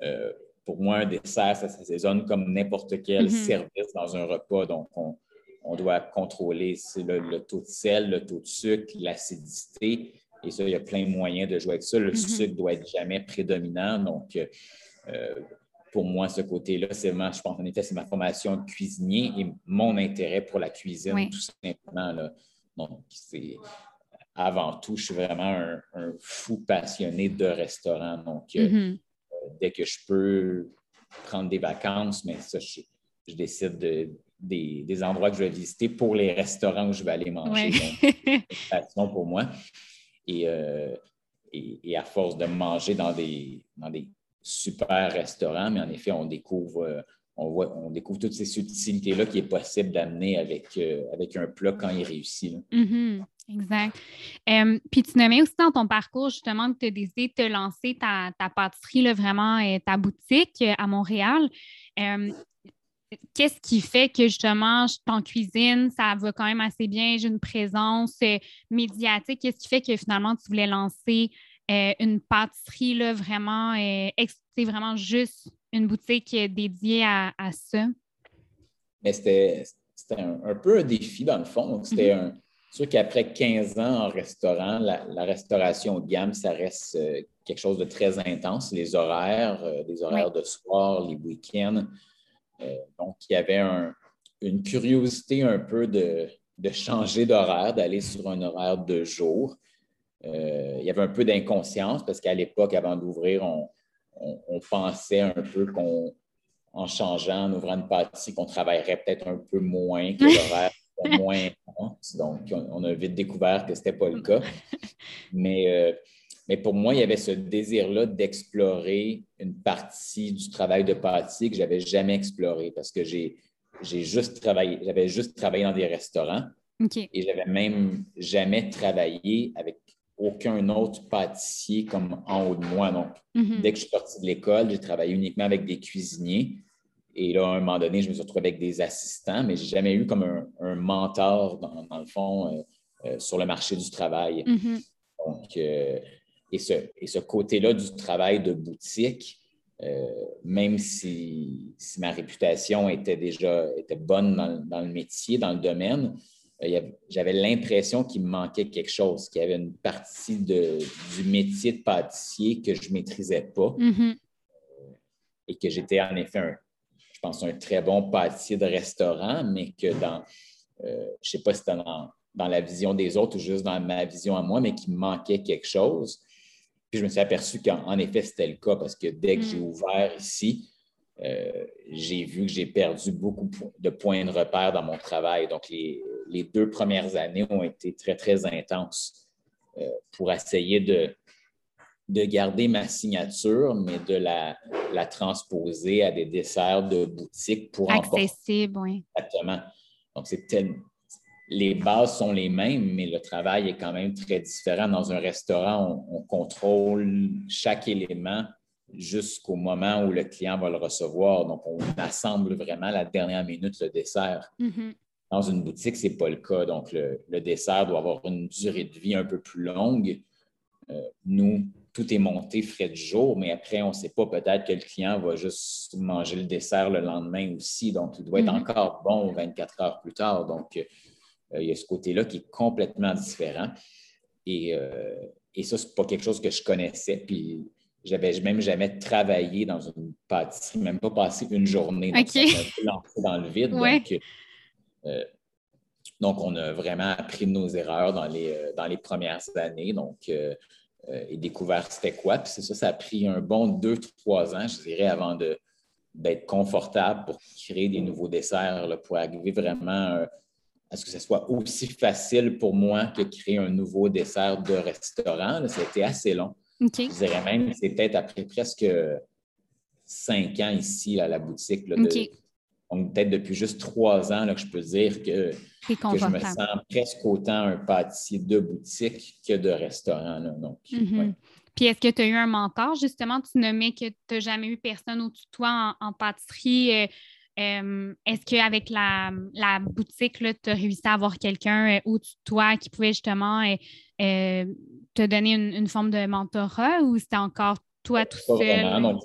euh, pour moi, un dessert, ça s'assaisonne comme n'importe quel mm-hmm. service dans un repas. Donc, on, doit contrôler le, taux de sel, le taux de sucre, l'acidité. Et ça, il y a plein de moyens de jouer avec ça. Le mm-hmm. sucre doit être jamais prédominant. Donc, euh, pour moi, ce côté-là, c'est je pense en effet, c'est ma formation de cuisinier et mon intérêt pour la cuisine, tout simplement. Là. Donc, c'est avant tout, je suis vraiment un, fou passionné de restaurant. Donc, euh, mm-hmm. euh, dès que je peux prendre des vacances, mais ça, je, décide des, endroits que je vais visiter pour les restaurants où je vais aller manger. c'est une passion pour moi. Euh, et, et, à force de manger dans des, dans des super restaurant, mais en effet, on découvre, euh, on voit, on découvre toutes ces subtilités-là qui est possible d'amener avec, euh, avec un plat quand il réussit. Mm-hmm. exact. puis tu nommais aussi dans ton parcours justement que tu as décidé de te lancer ta, pâtisserie, là, vraiment ta boutique à Montréal. Qu'est-ce qui fait que justement, en cuisine, ça va quand même assez bien, j'ai une présence euh, médiatique? Qu'est-ce qui fait que finalement tu voulais lancer euh, une pâtisserie là, vraiment, c'est euh, vraiment juste une boutique dédiée à, ça? Mais c'était un, peu un défi dans le fond. c'était mm-hmm. sûr qu'après 15 ans en restaurant, la, restauration haut de gamme, ça reste quelque chose de très intense, les horaires, les horaires de soir, les week-ends. Donc, il y avait une curiosité un peu de, de changer d'horaire, d'aller sur un horaire de jour. il y avait un peu d'inconscience parce qu'à l'époque, avant d'ouvrir, on, on, pensait un peu qu'en changeant, en ouvrant une partie, qu'on travaillerait peut-être un peu moins, que l'horaire moins Donc, on, a vite découvert que ce n'était pas le cas. Mais, euh, mais pour moi, il y avait ce désir-là d'explorer une partie du travail de pâtissier que je n'avais jamais exploré parce que j'ai juste travaillé, j'avais juste travaillé dans des restaurants. Et j'avais même jamais travaillé avec aucun autre pâtissier comme en haut de moi. Donc, mm-hmm. dès que je suis sorti de l'école, j'ai travaillé uniquement avec des cuisiniers. Et là, à un moment donné, je me suis retrouvé avec des assistants, mais je n'ai jamais eu comme un, mentor, dans, le fond, euh, euh, sur le marché du travail. Mm-hmm. Donc, euh, et ce, et ce côté-là du travail de boutique, même si, ma réputation était déjà était bonne dans, dans, le métier, dans le domaine, j'avais l'impression qu'il me manquait quelque chose, qu'il y avait une partie de, du métier de pâtissier que je ne maîtrisais pas mm-hmm. et que j'étais en effet, un, je pense, un très bon pâtissier de restaurant, mais que dans, euh, je ne sais pas si c'était dans, dans, la vision des autres ou juste dans ma vision à moi, mais qu'il me manquait quelque chose. Puis je me suis aperçu qu'en effet, c'était le cas parce que dès que j'ai mm. ouvert ici, euh, j'ai vu que j'ai perdu beaucoup de points de repère dans mon travail. Donc, les, deux premières années ont été très, très intenses euh, pour essayer de, de garder ma signature, mais de la, la transposer à des desserts de boutique pour Accessible, oui. Exactement. Donc, c'est les bases sont les mêmes, mais le travail est quand même très différent. Dans un restaurant, on contrôle chaque élément jusqu'au moment où le client va le recevoir. Donc, on assemble vraiment la dernière minute le dessert. Mm-hmm. Dans une boutique, ce n'est pas le cas. Donc, le, dessert doit avoir une durée de vie un peu plus longue. Euh, nous, tout est monté frais du jour, mais après, on ne sait pas, peut-être que le client va juste manger le dessert le lendemain aussi. Donc, il doit être mm-hmm. encore bon 24 heures plus tard. Donc, il y a ce côté-là qui est complètement différent. Et, euh, et ça, ce n'est pas quelque chose que je connaissais. Puis, j'avais même jamais travaillé dans une pâtisserie, même pas passé une journée. Donc, dans le vide. Euh, donc, on a vraiment appris de nos erreurs dans les, euh, dans les premières années. Donc, euh, et découvert c'était quoi. Puis c'est ça, ça a pris un bon deux, trois ans, je dirais, avant d'être confortable pour créer des nouveaux desserts, pour arriver vraiment à ce que ce soit aussi facile pour moi que créer un nouveau dessert de restaurant. C'était assez long. Je dirais même c'est peut-être après presque cinq ans ici à la boutique. donc, peut-être depuis juste trois ans là, que je peux dire que, je me sens presque autant un pâtissier de boutique que de restaurant. Donc, mm-hmm. Puis est-ce que tu as eu un mentor, justement? Tu nommais que tu n'as jamais eu personne au-dessus de toi en, pâtisserie. Euh, euh, est-ce qu'avec la, la boutique, tu as réussi à avoir quelqu'un euh, de toi qui pouvait justement te donner une, forme de mentorat ou c'était encore toi tout seul?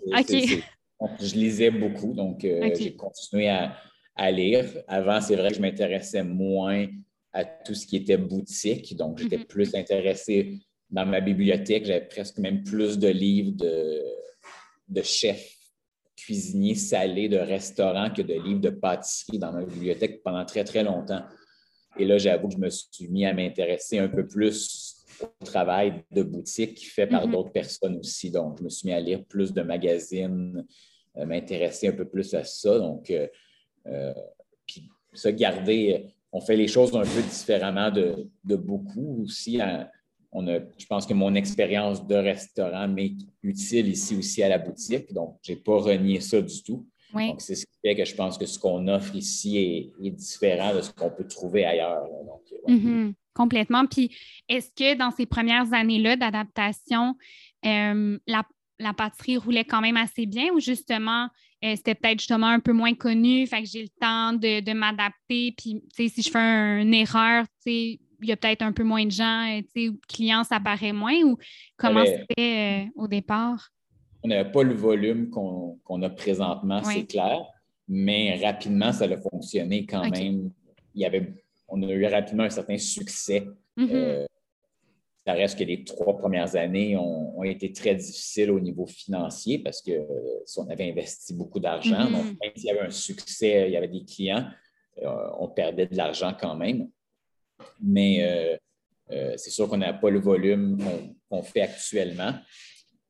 je lisais beaucoup, donc euh, j'ai continué à, lire. Avant, c'est vrai que je m'intéressais moins à tout ce qui était boutique, donc j'étais mm-hmm. plus intéressé dans ma bibliothèque. J'avais presque même plus de livres de, de chefs cuisiniers salés de restaurants que de livres de pâtisserie dans ma bibliothèque pendant très, très longtemps. Et là, j'avoue que je me suis mis à m'intéresser un peu plus au travail de boutique fait par mm-hmm. d'autres personnes aussi. Donc, je me suis mis à lire plus de magazines, euh, m'intéresser un peu plus à ça. Donc, euh, euh, puis se garder, on fait les choses un peu différemment de, beaucoup aussi. On a, je pense que mon expérience de restaurant m'est utile ici aussi à la boutique. Donc, je n'ai pas renié ça du tout. Donc, c'est ce qui fait que je pense que ce qu'on offre ici est, différent de ce qu'on peut trouver ailleurs. Donc, mm-hmm. Complètement. Puis, est-ce que dans ces premières années-là d'adaptation, euh, la, pâtisserie roulait quand même assez bien ou justement, euh, c'était peut-être justement un peu moins connu, fait que j'ai le temps de, m'adapter. Puis, si je fais une erreur, il y a peut-être un peu moins de gens, euh, tu sais, clients, ça paraît moins ou comment c'était au départ? On n'avait pas le volume qu'on a présentement, c'est clair, mais rapidement, ça a fonctionné quand même. Il y avait on a eu rapidement un certain succès. Mm-hmm. Euh, ça reste que les trois premières années ont, été très difficiles au niveau financier parce que si on avait investi beaucoup d'argent, mm-hmm. donc même s'il y avait un succès, il y avait des clients, on perdait de l'argent quand même. Mais c'est sûr qu'on n'a pas le volume qu'on fait actuellement.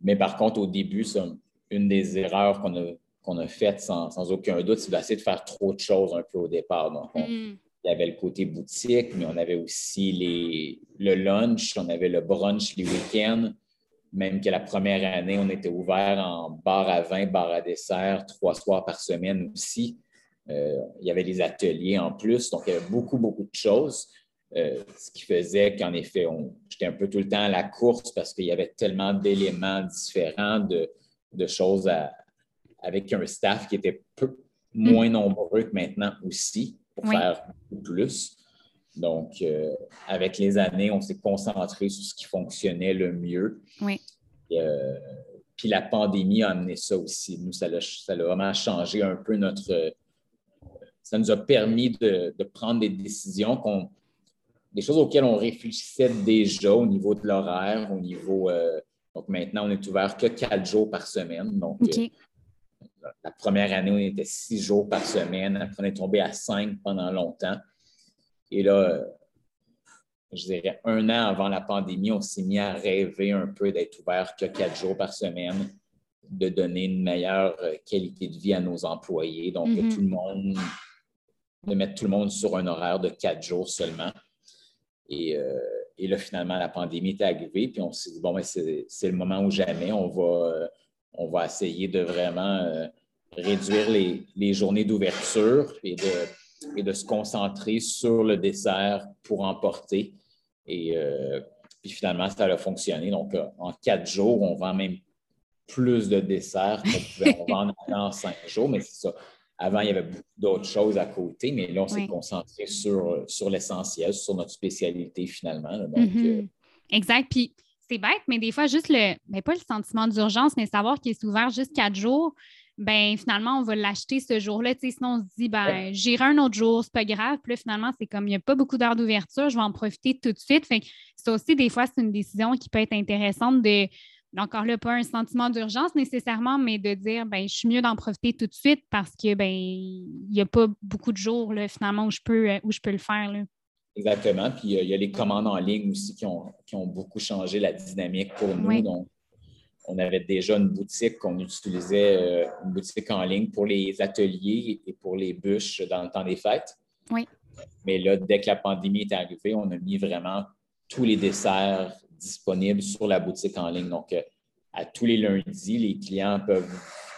Mais par contre, au début, c'est une des erreurs qu'on a, qu'on a faites sans, aucun doute, c'est d'essayer de faire trop de choses un peu au départ. Donc, mm. il y avait le côté boutique, mais on avait aussi les, le lunch, on avait le brunch les week-ends. Même que la première année, on était ouvert en bar à vin, bar à dessert, trois soirs par semaine aussi. Euh, il y avait les ateliers en plus, donc il y avait beaucoup, beaucoup de choses. Euh, ce qui faisait qu'en effet, j'étais un peu tout le temps à la course parce qu'il y avait tellement d'éléments différents, de, choses avec un staff qui était peu, moins nombreux que maintenant aussi pour faire plus. Donc, euh, avec les années, on s'est concentré sur ce qui fonctionnait le mieux. Oui. Euh, puis la pandémie a amené ça aussi. Nous, ça a, vraiment changé un peu notre. Ça nous a permis de prendre des décisions qu'on des choses auxquelles on réfléchissait déjà au niveau de l'horaire, au niveau. Euh, donc maintenant, on est ouvert que quatre jours par semaine. Donc, euh, la première année, on était six jours par semaine. Après, on est tombé à cinq pendant longtemps. Et là, je dirais un an avant la pandémie, on s'est mis à rêver un peu d'être ouvert que quatre jours par semaine, de donner une meilleure euh, qualité de vie à nos employés. Donc, mm-hmm. tout le monde, de mettre tout le monde sur un horaire de quatre jours seulement. Euh, et, là, finalement, la pandémie est arrivée, puis on s'est dit, bon, ben, c'est le moment où jamais on va, euh, on va essayer de vraiment euh, réduire les, journées d'ouverture et de, et de se concentrer sur le dessert pour emporter. Et puis finalement, ça a fonctionné. Donc, en quatre jours, on vend même plus de desserts qu'on pouvait en vendre en cinq jours, mais c'est ça. Avant, il y avait beaucoup d'autres choses à côté, mais là, on s'est concentré sur, sur l'essentiel, sur notre spécialité finalement. Mm-hmm. Euh, exact. Puis c'est bête, mais des fois, juste le, ben, pas le sentiment d'urgence, mais savoir qu'il est ouvert juste quatre jours, ben finalement, on va l'acheter ce jour-là. Sinon, on se dit, ben, j'irai un autre jour, c'est pas grave. Puis là, finalement, c'est comme il n'y a pas beaucoup d'heures d'ouverture, je vais en profiter tout de suite. Fait que ça aussi, des fois, c'est une décision qui peut être intéressante de encore là, pas un sentiment d'urgence nécessairement, mais de dire ben, je suis mieux d'en profiter tout de suite parce que ben il n'y a pas beaucoup de jours là, finalement où je peux, où je peux le faire. Là. Exactement. Puis il y a les commandes en ligne aussi qui ont, beaucoup changé la dynamique pour nous. Donc, on avait déjà une boutique qu'on utilisait, euh, une boutique en ligne pour les ateliers et pour les bûches dans le temps des fêtes. Oui. Mais là, dès que la pandémie est arrivée, on a mis vraiment tous les desserts disponible sur la boutique en ligne. Donc, euh, à tous les lundis, les clients peuvent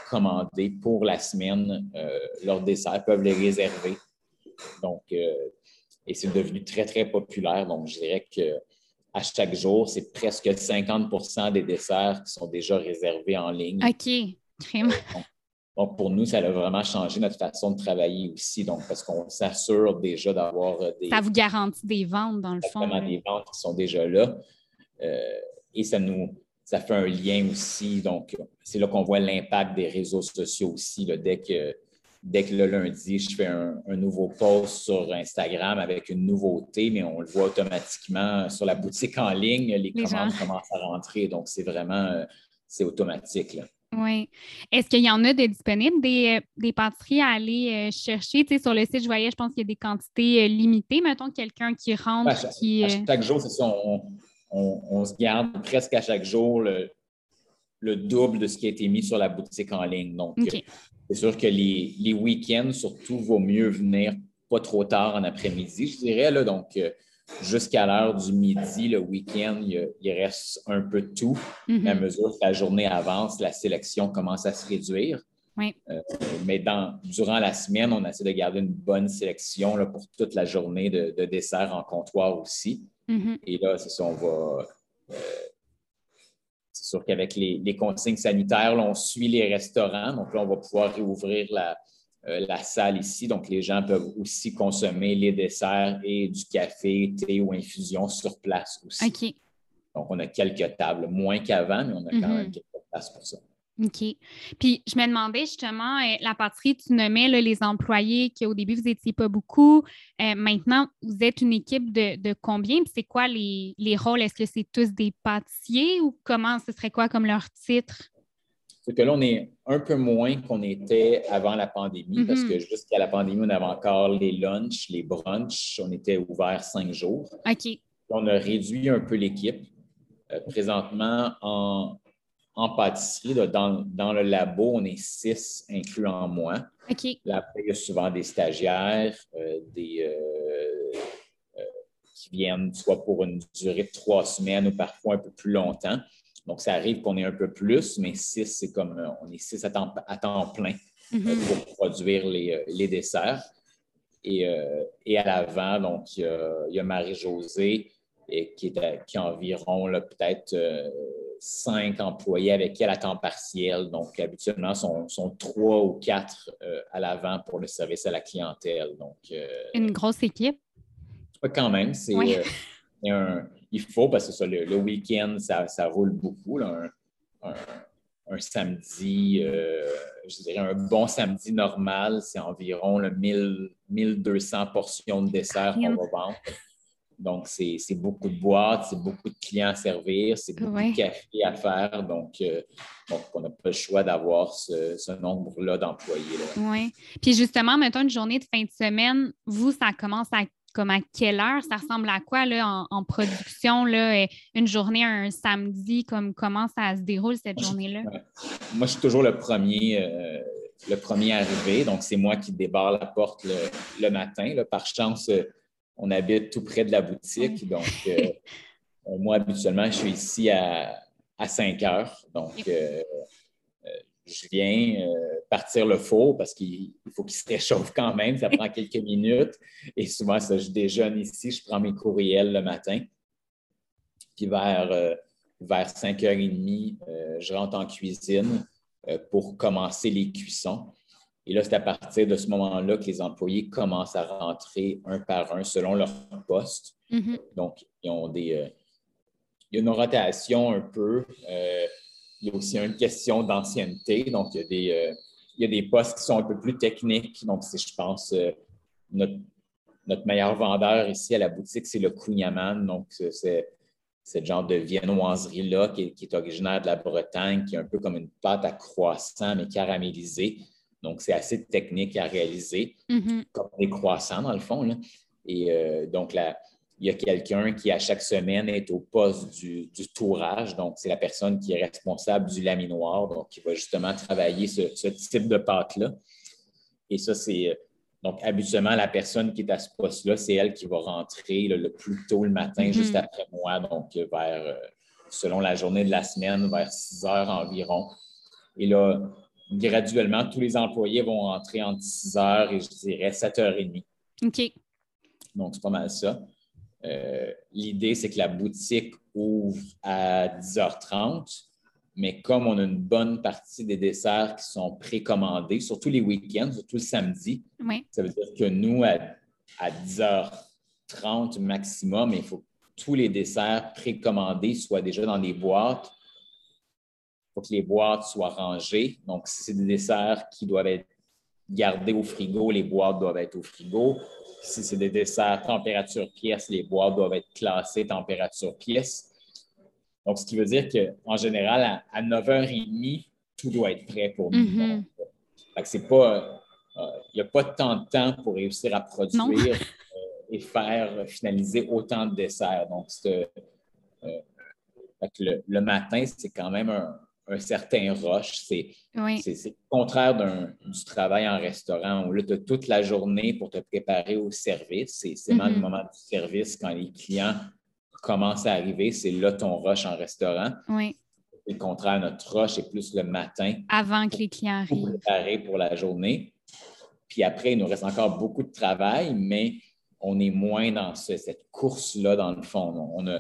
commander pour la semaine euh, leurs desserts, peuvent les réserver. Donc, euh, et c'est devenu très, très populaire. Donc, je dirais que à chaque jour, c'est presque 50% des desserts qui sont déjà réservés en ligne. OK. Donc, pour nous, ça a vraiment changé notre façon de travailler aussi. Donc, parce qu'on s'assure déjà d'avoir des. Ça vous garantit des ventes, dans le fond. des ventes qui sont déjà là. Euh, et ça nous ça fait un lien aussi. Donc, c'est là qu'on voit l'impact des réseaux sociaux aussi. dès, que, dès que le lundi, je fais un, nouveau post sur Instagram avec une nouveauté, mais on le voit automatiquement sur la boutique en ligne, les, commandes commencent à rentrer. Donc, c'est vraiment euh, c'est automatique. Oui. Est-ce qu'il y en a de disponibles, des, des pâtisseries à aller euh, chercher? Tu sais, sur le site, je voyais, je pense qu'il y a des quantités limitées. Mettons quelqu'un qui rentre. chaque, qui, chaque jour, c'est ça on, se garde presque à chaque jour le, double de ce qui a été mis sur la boutique en ligne. Donc, c'est sûr que les, week-ends, surtout, vaut mieux venir pas trop tard en après-midi, je dirais. Là, donc, euh, jusqu'à l'heure du midi, le week-end, il, reste un peu de tout. Mm-hmm. À mesure que la journée avance, la sélection commence à se réduire. Euh, mais durant la semaine, on essaie de garder une bonne sélection là, pour toute la journée de, de desserts en comptoir aussi. Mm-hmm. Et là, c'est ça, on va. Euh, c'est sûr qu'avec les, consignes sanitaires, on suit les restaurants. Donc là, on va pouvoir réouvrir la, euh, la salle ici. Donc, les gens peuvent aussi consommer les desserts et du café, thé ou infusion sur place aussi. OK. Donc, on a quelques tables, moins qu'avant, mais on a quand mm-hmm. même quelques places pour ça. OK. Puis je me demandais justement, euh, la pâtisserie, tu nommais les employés qu'au début, vous n'étiez pas beaucoup. Euh, maintenant, vous êtes une équipe de, combien? Puis c'est quoi les, rôles? Est-ce que c'est tous des pâtissiers ou comment ce serait quoi comme leur titre? C'est que là, on est un peu moins qu'on était avant la pandémie parce que mm-hmm. jusqu'à la pandémie, on avait encore les lunchs, les brunchs. On était ouvert cinq jours. OK. On a réduit un peu l'équipe. Euh, présentement, en, en pâtisserie, dans, le labo, on est six, incluant moi. OK. après, il y a souvent des stagiaires, euh, des, euh, euh, qui viennent soit pour une durée de trois semaines ou parfois un peu plus longtemps. Donc, ça arrive qu'on ait un peu plus, mais six, c'est comme on est six à temps, plein mm-hmm. pour produire les, desserts. Et, à l'avant, donc, il y a, Marie-Josée qui, est qui a environ peut-être cinq employés avec elle à temps partiel. Donc, habituellement, sont, sont trois ou quatre euh, à l'avant pour le service à la clientèle. Donc, euh, Une grosse équipe. quand même. C'est, euh, il faut, parce que ça, le, week-end, ça, roule beaucoup. un, samedi, je dirais un bon samedi normal, c'est environ 1200 portions de dessert qu'on va vendre. Donc, c'est beaucoup de boîtes, c'est beaucoup de clients à servir, c'est beaucoup de café à faire. Donc, euh, on n'a pas le choix d'avoir ce, nombre-là d'employés. Oui. Puis justement, mettons une journée de fin de semaine, vous, ça commence à comme à quelle heure? Ça ressemble à quoi là, en, production? Là, une journée, un samedi, comme, comment ça se déroule cette journée-là? Moi, je suis toujours le premier, euh, le premier arrivé. Donc, c'est moi qui débarre la porte le, matin. Par chance, euh, on habite tout près de la boutique. Donc, euh, euh, moi, habituellement, je suis ici à, 5 heures. Donc, euh, je viens partir le four parce qu'il faut qu'il se réchauffe quand même. Ça prend quelques minutes. Et souvent, ça, je déjeune ici, je prends mes courriels le matin. Puis vers, vers 5h30, je rentre en cuisine pour commencer les cuissons. Et là, c'est à partir de ce moment-là que les employés commencent à rentrer un par un selon leur poste. Mm-hmm. Donc, ils ont des, euh, il y a une rotation un peu. Euh, il y a aussi une question d'ancienneté. Donc, il y, a des, euh, il y, a des, postes qui sont un peu plus techniques. Donc, c'est, je pense, notre, notre, meilleur vendeur ici à la boutique, c'est le Kunyaman. Donc, c'est ce genre de viennoiserie-là qui, qui, est originaire de la Bretagne, qui est un peu comme une pâte à croissant, mais caramélisée. Donc, c'est assez technique à réaliser, mm-hmm. comme des croissants, dans le fond. Et euh, donc, là, il y a quelqu'un qui, à chaque semaine, est au poste du, du tourage. Donc, c'est la personne qui est responsable du laminoir, donc qui va justement travailler ce, type de pâte-là. Et ça, c'est. Euh, donc, habituellement, la personne qui est à ce poste-là, c'est elle qui va rentrer le plus tôt le matin, mm-hmm. juste après moi, donc vers, euh, selon la journée de la semaine, vers 6 heures environ. Et là, graduellement, tous les employés vont rentrer entre 6 heures et je dirais 7 h 30. OK. Donc, c'est pas mal ça. Euh, l'idée, c'est que la boutique ouvre à 10h30, mais comme on a une bonne partie des desserts qui sont précommandés, surtout les week-ends, surtout le samedi, ça veut dire que nous, à, à 10h30 maximum, il faut que tous les desserts précommandés soient déjà dans des boîtes faut que les boîtes soient rangées. Donc, si c'est des desserts qui doivent être gardés au frigo, les boîtes doivent être au frigo. Si c'est des desserts température pièce, les boîtes doivent être classées température pièce. Donc, ce qui veut dire qu'en général, à, 9h30, tout doit être prêt pour nous. Mm-hmm. c'est pas. Il euh, n'y a pas tant de temps pour réussir à produire euh, et faire finaliser autant de desserts. Donc, euh, le, le, matin, c'est quand même un, un certain rush. C'est le contraire du travail en restaurant où là, tu as toute la journée pour te préparer au service. C'est seulement le mm-hmm. moment du service quand les clients commencent à arriver. C'est là ton rush en restaurant. Oui. le contraire, notre rush est plus le matin. Avant que les clients arrivent. Pour préparer pour la journée. Puis après, il nous reste encore beaucoup de travail, mais on est moins dans cette course-là, dans le fond. On a,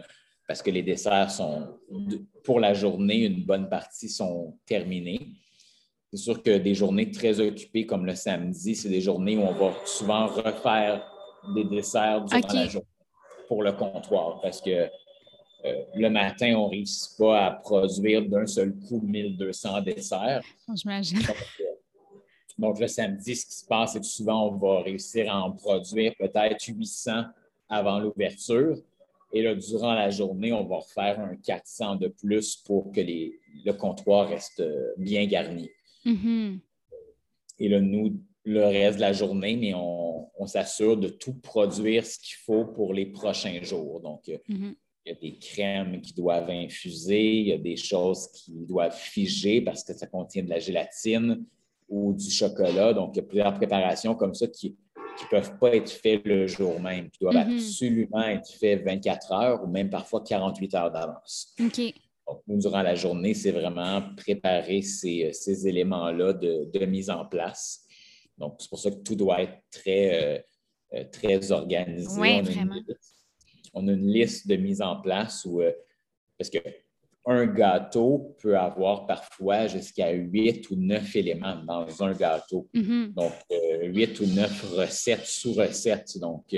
parce que les desserts sont, pour la journée, une bonne partie sont terminés. C'est sûr que des journées très occupées comme le samedi, c'est des journées où on va souvent refaire des desserts durant la journée pour le comptoir parce que euh, le matin, on ne réussit pas à produire d'un seul coup 1200 desserts. J'imagine. Donc, le samedi, ce qui se passe, c'est que souvent, on va réussir à en produire peut-être 800 avant l'ouverture. Et là, durant la journée, on va refaire un 400 de plus pour que le comptoir reste bien garni. Mm-hmm. Et là, nous, le reste de la journée, mais on, s'assure de tout produire ce qu'il faut pour les prochains jours. Donc, mm-hmm. il y a des crèmes qui doivent infuser, il y a des choses qui doivent figer parce que ça contient de la gélatine ou du chocolat. Donc, il y a plusieurs préparations comme ça qui ne peuvent pas être faites le jour même, qui doivent mm-hmm. absolument être faites 24 heures ou même parfois 48 heures d'avance. Donc, nous, durant la journée, c'est vraiment préparer ces, éléments-là de, mise en place. Donc, c'est pour ça que tout doit être très, euh, euh, très organisé. Oui, vraiment. on a une liste de mise en place où, euh, parce que un gâteau peut avoir parfois jusqu'à huit ou neuf éléments dans un gâteau. Mm-hmm. Donc, huit ou neuf recettes sous recettes. Donc,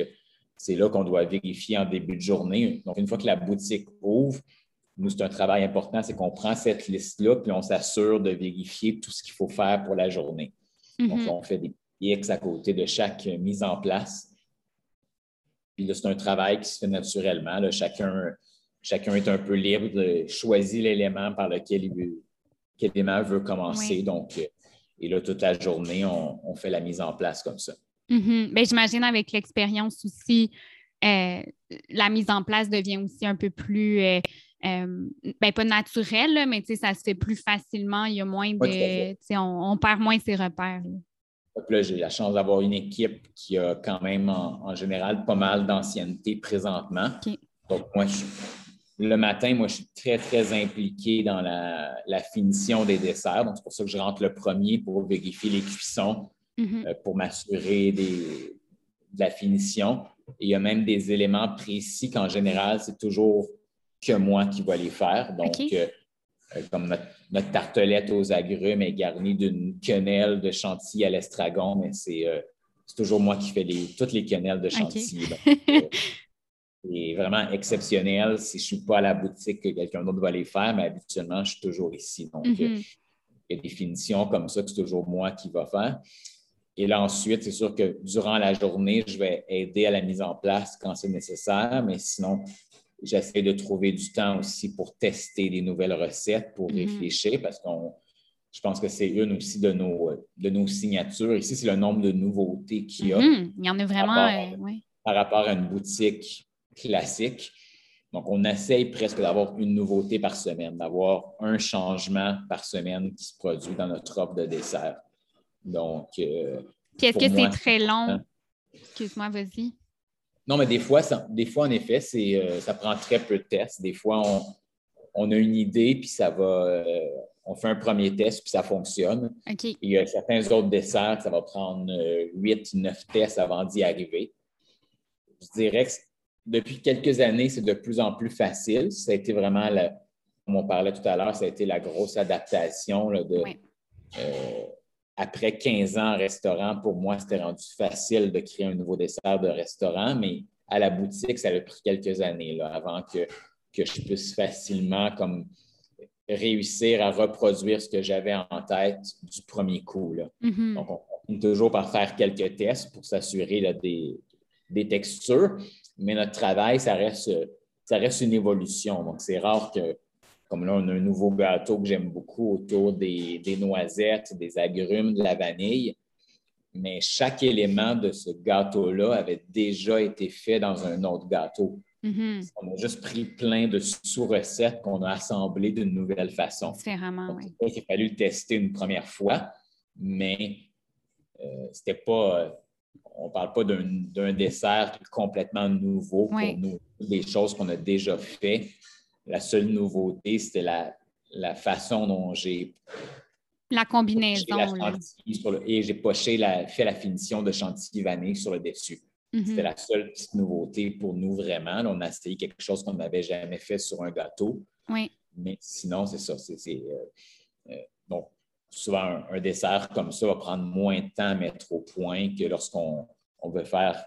c'est là qu'on doit vérifier en début de journée. Donc, une fois que la boutique ouvre, nous, c'est un travail important, c'est qu'on prend cette liste-là, puis on s'assure de vérifier tout ce qu'il faut faire pour la journée. Donc, mm-hmm. on fait des X à côté de chaque mise en place. Puis là, c'est un travail qui se fait naturellement. Chacun, chacun est un peu libre de choisir l'élément par lequel il veut, quel élément veut commencer. Donc, et là, toute la journée, on, fait la mise en place comme ça. Mm-hmm. Ben, j'imagine avec l'expérience aussi, euh, la mise en place devient aussi un peu plus euh, euh, ben, pas naturel, mais ça se fait plus facilement. Il y a moins de. On, perd moins ses repères. Là, j'ai la chance d'avoir une équipe qui a quand même en, général pas mal d'ancienneté présentement. Donc, moi, le matin, moi, je suis très, très impliqué dans la, finition des desserts. Donc, c'est pour ça que je rentre le premier pour vérifier les cuissons, mm-hmm. euh, pour m'assurer de la finition. Et il y a même des éléments précis qu'en général, c'est toujours que moi qui vais les faire. Donc, euh, euh, comme notre, tartelette aux agrumes est garnie d'une quenelle de chantilly à l'estragon, mais c'est euh, toujours moi qui fais les, toutes les quenelles de chantilly. c'est vraiment exceptionnel. Si je ne suis pas à la boutique, que quelqu'un d'autre va les faire, mais habituellement, je suis toujours ici. Donc, mm-hmm. il y a des finitions comme ça que c'est toujours moi qui va faire. Et là, ensuite, c'est sûr que durant la journée, je vais aider à la mise en place quand c'est nécessaire, mais sinon, J'essaie de trouver du temps aussi pour tester des nouvelles recettes, pour mm-hmm. réfléchir, parce qu'on je pense que c'est une aussi de nos, de nos signatures. Ici, c'est le nombre de nouveautés qu'il y a. Mm-hmm. Il y en a vraiment, par rapport, euh, par rapport à une boutique classique. Donc, on essaye presque d'avoir une nouveauté par semaine, d'avoir un changement par semaine qui se produit dans notre offre de dessert. Donc, euh, Puis est-ce que c'est très long? Excuse-moi, vas-y. Non, mais des fois, des fois en effet, euh, ça prend très peu de tests. Des fois, on, a une idée, puis ça va. Euh, on fait un premier test, puis ça fonctionne. Il y a certains autres desserts, ça va prendre euh, huit, neuf tests avant d'y arriver. Je dirais que depuis quelques années, c'est de plus en plus facile. Ça a été vraiment, comme on parlait tout à l'heure, ça a été la grosse adaptation de après 15 ans en restaurant, pour moi, c'était rendu facile de créer un nouveau dessert de restaurant, mais à la boutique, ça a pris quelques années là, avant que, que je puisse facilement comme réussir à reproduire ce que j'avais en tête du premier coup. Là. Mm-hmm. Donc, on continue toujours par faire quelques tests pour s'assurer des, des, textures, mais notre travail, ça reste, ça reste une évolution. Donc, c'est rare que comme là, on a un nouveau gâteau que j'aime beaucoup autour des, noisettes, des agrumes, de la vanille. Mais chaque élément de ce gâteau-là avait déjà été fait dans un autre gâteau. Mm-hmm. On a juste pris plein de sous-recettes qu'on a assemblées d'une nouvelle façon. Différemment, oui. Il a fallu le tester une première fois, mais euh, c'était pas. On ne parle pas d'un dessert complètement nouveau pour nous. Des choses qu'on a déjà faites la seule nouveauté, c'était la, façon dont j'ai. La combinaison. et j'ai poché la, fait la finition de chantilly vanille sur le dessus. Mm-hmm. C'était la seule petite nouveauté pour nous vraiment. on a essayé quelque chose qu'on n'avait jamais fait sur un gâteau. Oui. Mais sinon, c'est ça. C'est, euh, euh, souvent, un, dessert comme ça va prendre moins de temps à mettre au point que lorsqu'on veut faire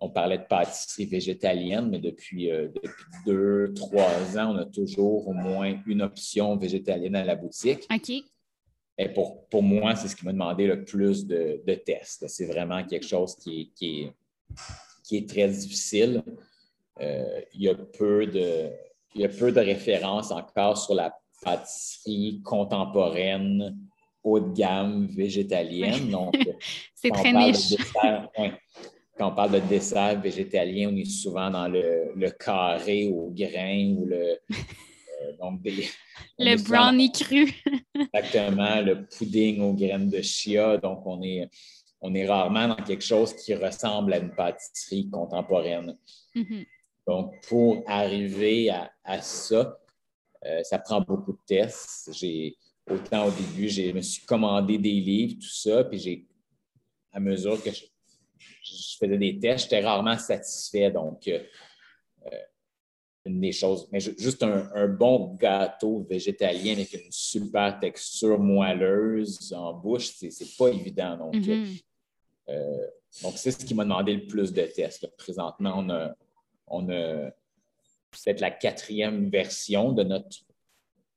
on parlait de pâtisserie végétalienne, mais depuis, euh, depuis, deux, trois ans, on a toujours au moins une option végétalienne à la boutique. OK. Et pour, pour moi, c'est ce qui m'a demandé le plus de, tests. C'est vraiment quelque chose qui est, qui est, très difficile. Euh, il, y a peu de, il y a peu de références encore sur la pâtisserie contemporaine haut de gamme végétalienne. Donc, c'est très niche quand on parle de dessert végétalien, on est souvent dans le, carré au grain ou le. Euh, donc le brownie cru. exactement, le pudding aux graines de chia. Donc, on est, on est rarement dans quelque chose qui ressemble à une pâtisserie contemporaine. Mm-hmm. Donc, pour arriver à, ça, euh, ça prend beaucoup de tests. J'ai, autant au début, je me suis commandé des livres, tout ça, puis j'ai, à mesure que je je faisais des tests, j'étais rarement satisfait. Donc, euh, euh, une des choses, mais juste un, bon gâteau végétalien avec une super texture moelleuse en bouche, c'est pas évident. Donc, mm-hmm. euh, donc c'est ce qui m'a demandé le plus de tests. Présentement, on a, on a peut-être la quatrième version de notre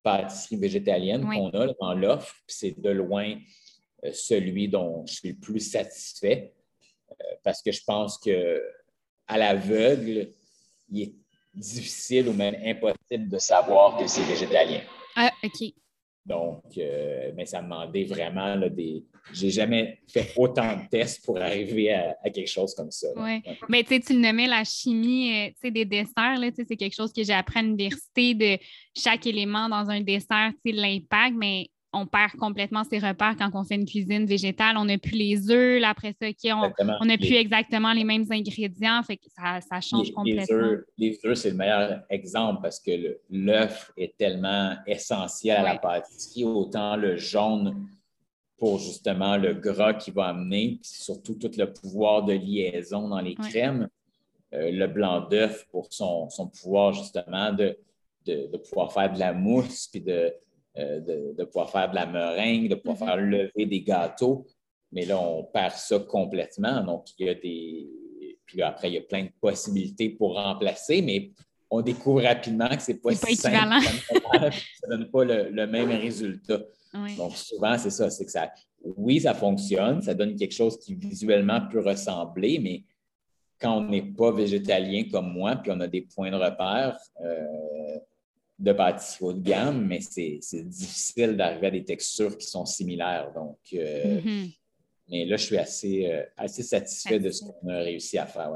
pâtisserie végétalienne qu'on a dans l'offre. C'est de loin celui dont je suis le plus satisfait. Euh, parce que je pense que à l'aveugle, il est difficile ou même impossible de savoir que c'est végétalien. Ah, OK. Donc, euh, mais ça demandait vraiment là, des. J'ai jamais fait autant de tests pour arriver à, quelque chose comme ça. Oui. Mais tu le nommais la chimie euh, des desserts. C'est quelque chose que j'ai appris à l'université de chaque élément dans un dessert, l'impact, mais on perd complètement ses repères quand on fait une cuisine végétale. On n'a plus les œufs, après ça, on n'a plus exactement les mêmes ingrédients, fait que ça, change complètement. Les œufs, c'est le meilleur exemple parce que l'œuf est tellement essentiel à la pâtisserie, autant le jaune pour justement le gras qui va amener, surtout tout le pouvoir de liaison dans les crèmes, euh, le blanc d'œuf pour son, pouvoir justement de, de, pouvoir faire de la mousse, puis de, euh, de, pouvoir faire de la meringue, de pouvoir mm-hmm. faire lever des gâteaux. Mais là, on perd ça complètement. Donc, il y a des. Puis après, il y a plein de possibilités pour remplacer, mais on découvre rapidement que ce n'est pas, si simple. ça ne donne pas le, même résultat. Donc, souvent, c'est ça, c'est que ça, oui, ça fonctionne, ça donne quelque chose qui visuellement peut ressembler, mais quand on n'est pas végétalien comme moi, puis on a des points de repère, euh, de pâtisserie haut de gamme, mais c'est difficile d'arriver à des textures qui sont similaires. Donc, euh, mm-hmm. mais là, je suis assez, euh, assez satisfait de ce qu'on a réussi à faire.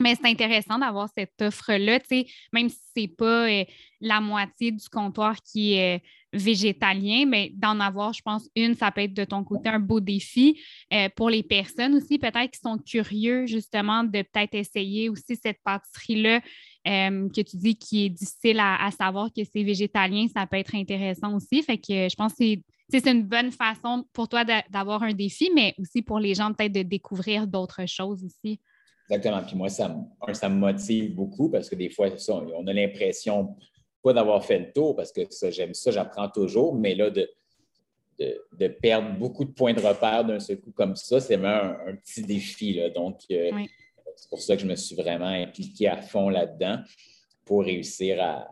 Mais c'est intéressant d'avoir cette offre-là, même si ce n'est pas euh, la moitié du comptoir qui est végétalien, mais d'en avoir, je pense, une, ça peut être de ton côté un beau défi. pour les personnes aussi, peut-être qui sont curieux justement de peut-être essayer aussi cette pâtisserie-là euh, que tu dis qui est difficile à, savoir que c'est végétalien, ça peut être intéressant aussi. Fait que je pense que c'est une bonne façon pour toi d'avoir un défi, mais aussi pour les gens peut-être de découvrir d'autres choses aussi. Exactement. Puis moi, ça, ça me motive beaucoup parce que des fois, on a l'impression pas d'avoir fait le tour parce que j'aime ça, j'apprends toujours, mais là, de, de, perdre beaucoup de points de repère d'un seul coup comme ça, c'est vraiment un, petit défi. Là. Donc, euh, c'est pour ça que je me suis vraiment impliqué à fond là-dedans pour réussir à,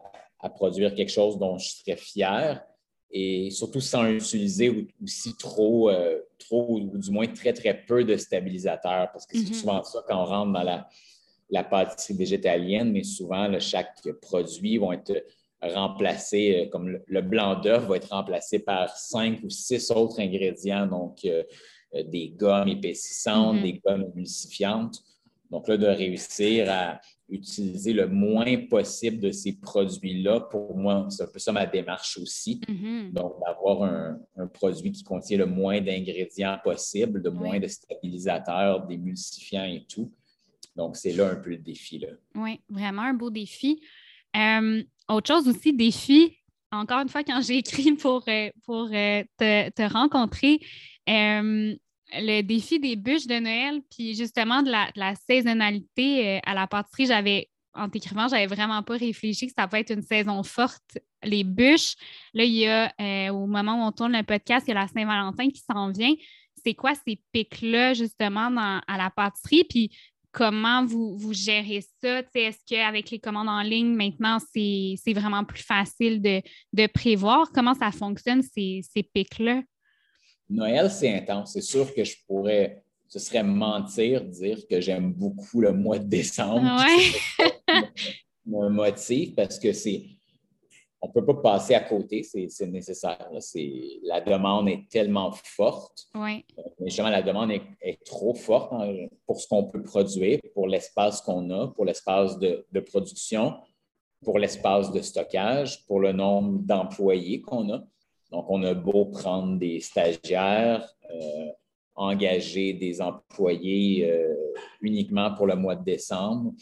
produire quelque chose dont je serais fier et surtout sans utiliser aussi trop, euh, trop ou du moins très, très peu de stabilisateurs parce que c'est mm-hmm. souvent ça quand on rentre dans la, la pâtisserie végétalienne, mais souvent, chaque produit va être remplacé, euh, comme le, blanc d'œuf va être remplacé par cinq ou six autres ingrédients, donc euh, des gommes épaississantes, mm-hmm. des gommes emulsifiantes. Donc là, de réussir à utiliser le moins possible de ces produits-là, pour moi, c'est un peu ça ma démarche aussi. Mm-hmm. Donc, d'avoir un, produit qui contient le moins d'ingrédients possible, de moins de stabilisateurs, d'émulsifiants et tout. Donc, c'est là un peu le défi. Là. Oui, vraiment un beau défi. Euh, autre chose aussi, défi, encore une fois, quand j'ai écrit pour, euh, pour euh, te, rencontrer, le défi des bûches de Noël, puis justement de la, saisonnalité euh, à la pâtisserie, j'avais, en t'écrivant, j'avais vraiment pas réfléchi que ça peut être une saison forte. Les bûches, là, il y a, euh, au moment où on tourne le podcast, il y a la Saint-Valentin qui s'en vient. C'est quoi ces pics-là, justement, à la pâtisserie? Puis comment vous, vous gérez ça? Est-ce qu'avec les commandes en ligne, maintenant, c'est vraiment plus facile de, prévoir? Comment ça fonctionne, ces, ces pics-là? Noël, c'est intense. C'est sûr que je pourrais, ce serait mentir dire que j'aime beaucoup le mois de décembre. Ouais. mon motif parce que c'est on ne peut pas passer à côté, c'est nécessaire. La demande est tellement forte. Oui. Mais justement, la demande est, trop forte hein, pour ce qu'on peut produire, pour l'espace qu'on a, pour l'espace de, production, pour l'espace de stockage, pour le nombre d'employés qu'on a. Donc, on a beau prendre des stagiaires, euh, engager des employés euh, uniquement pour le mois de décembre.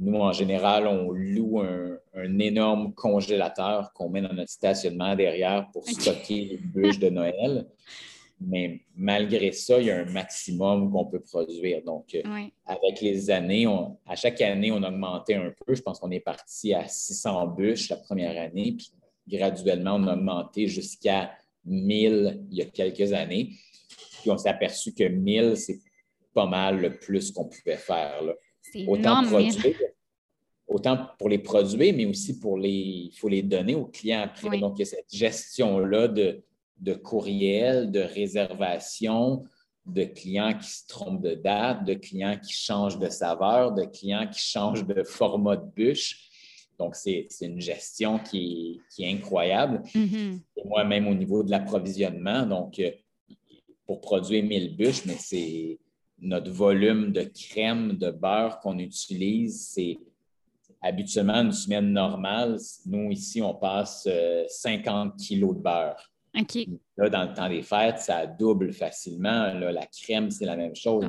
Nous, en général, on loue un, énorme congélateur qu'on met dans notre stationnement derrière pour stocker les bûches de Noël. Mais malgré ça, il y a un maximum qu'on peut produire. Donc, euh, avec les années, à chaque année, on a augmenté un peu. Je pense qu'on est parti à 600 bûches la première année, puis graduellement, on a augmenté jusqu'à 1000 il y a quelques années. Puis on s'est aperçu que 1000, c'est pas mal le plus qu'on pouvait faire. Là. Autant, produire, autant pour les produire, mais aussi pour les. Il faut les donner aux clients après. Donc, il y a cette gestion-là de, de courriel, de réservation, de clients qui se trompent de date, de clients qui changent de saveur, de clients qui changent de format de bûche. Donc, c'est une gestion qui est, incroyable. Mm-hmm. Moi-même, au niveau de l'approvisionnement, donc, euh, pour produire 1000 bûches, mais c'est notre volume de crème, de beurre qu'on utilise, c'est habituellement une semaine normale. Nous, ici, on passe 50 euh, kilos de beurre. Là, dans le temps des fêtes, ça double facilement. la crème, c'est la même chose.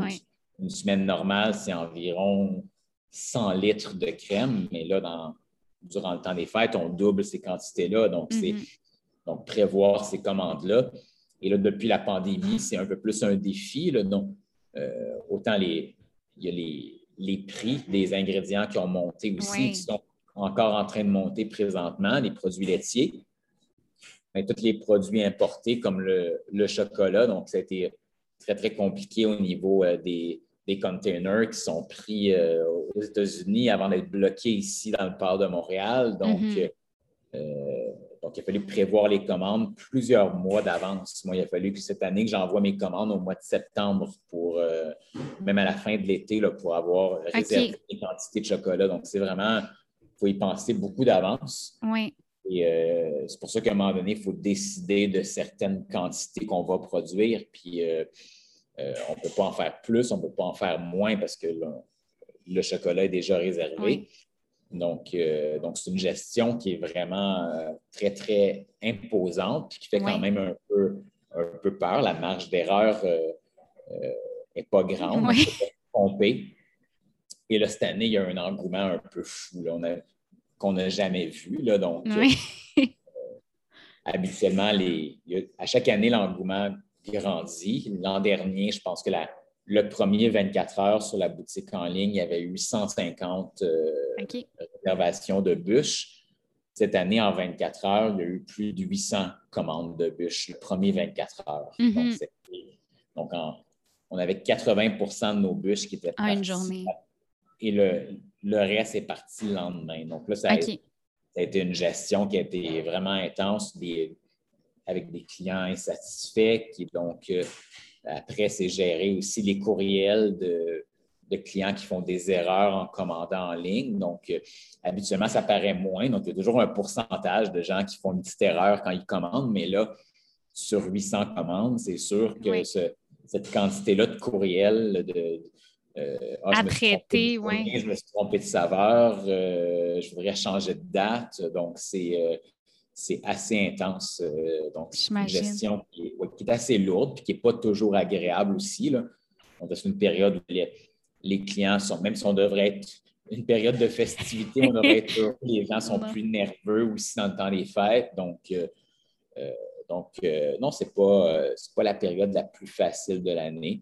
Une semaine normale, c'est environ 100 litres de crème, mais là, dans, durant le temps des fêtes, on double ces quantités-là. Donc, c'est mm-hmm. donc prévoir ces commandes-là. Et là, depuis la pandémie, c'est un peu plus un défi. Là, donc, euh, autant les, il y a les, les, prix des ingrédients qui ont monté aussi, qui sont encore en train de monter présentement, les produits laitiers. Mais tous les produits importés comme le, chocolat, donc ça a été très, très compliqué au niveau euh, des, des containers qui sont pris euh, aux États-Unis avant d'être bloqués ici dans le port de Montréal. Donc, mm-hmm. Donc, il a fallu prévoir les commandes plusieurs mois d'avance. Moi, il a fallu que cette année que j'envoie mes commandes au mois de septembre pour, euh, même à la fin de l'été, pour avoir réservé les quantités de chocolat. Donc, c'est vraiment, il faut y penser beaucoup d'avance. Oui. Et euh, c'est pour ça qu'à un moment donné, il faut décider de certaines quantités qu'on va produire. Puis, euh, on ne peut pas en faire plus, on ne peut pas en faire moins parce que le, chocolat est déjà réservé. Donc, euh, donc c'est une gestion qui est vraiment euh, très, très imposante et qui fait quand même un peu, un peu peur. La marge d'erreur n'est euh, pas grande. Oui. Et là, cette année, il y a un engouement un peu fou qu'on n'a jamais vu. Là, donc, habituellement, les, à chaque année, l'engouement grandit. L'an dernier, je pense que la, le premier 24 heures sur la boutique en ligne, il y avait eu 150 euh, réservations de bûches. Cette année, en 24 heures, il y a eu plus de 800 commandes de bûches, le premier 24 heures. Mm-hmm. Donc, on avait 80% de nos bûches qui étaient parties. une journée. Et le, reste est parti le lendemain. Donc là, ça a, été une gestion qui a été vraiment intense avec des clients insatisfaits qui, donc, euh, après, c'est gérer aussi les courriels de, clients qui font des erreurs en commandant en ligne. Donc, euh, habituellement, ça paraît moins. Donc, il y a toujours un pourcentage de gens qui font une petite erreur quand ils commandent, mais là, sur 800 commandes, c'est sûr que cette quantité-là de courriels, de, euh, ah, traiter, oui. Je me suis trompé de saveur, euh, je voudrais changer de date. Donc, c'est c'est assez intense. Euh, donc, c'est une gestion qui est, assez lourde et qui n'est pas toujours agréable aussi. Là. On est une période où les, clients sont, même si on devrait être une période de festivité, on devrait être heureux, les gens sont plus nerveux aussi dans le temps des fêtes. Donc, euh, euh, donc non, ce n'est pas, pas la période la plus facile de l'année.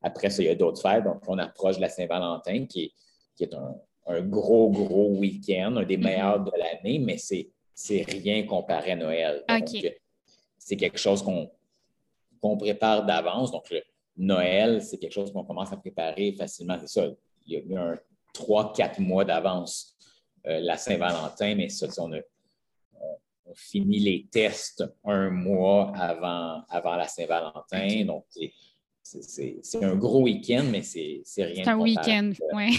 Après ça, il y a d'autres fêtes. Donc, on approche de la Saint-Valentin, qui est, qui est un, un, gros, gros week-end, un des mm-hmm. meilleurs de l'année, mais c'est c'est rien comparé à Noël. c'est quelque chose qu'on prépare d'avance. Donc, Noël, c'est quelque chose qu'on commence à préparer facilement. C'est ça. il y a un trois, quatre mois d'avance la Saint-Valentin, mais ça, on a, on finit les tests un mois avant, avant la Saint-Valentin. Donc, c'est un gros week-end, mais c'est rien. C'est un week-end, oui.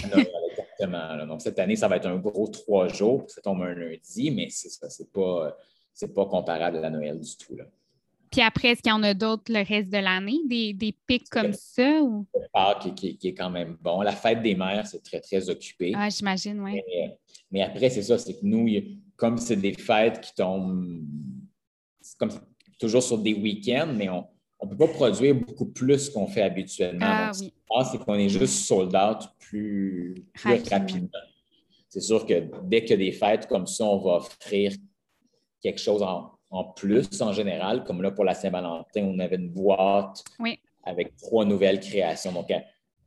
Exactement. Donc, cette année, ça va être un gros trois jours. Ça tombe un lundi, mais c'est ça. C'est pas, pas comparable à la Noël du tout. Là. Puis après, est-ce qu'il y en a d'autres le reste de l'année, des, des pics comme ça? Ou? Le Pâques qui, qui, est quand même bon. La fête des mères, c'est très, très occupé. Ah, j'imagine, oui. Mais, après, c'est ça, c'est que nous, comme c'est des fêtes qui tombent comme toujours sur des week-ends, mais on ne peut pas produire beaucoup plus qu'on fait habituellement. Ah, oui. c'est qu'on est juste sold out plus, rapidement. C'est sûr que dès qu'il y a des fêtes comme ça, on va offrir quelque chose en, plus en général. Comme là, pour la Saint-Valentin, on avait une boîte avec trois nouvelles créations. Donc, euh,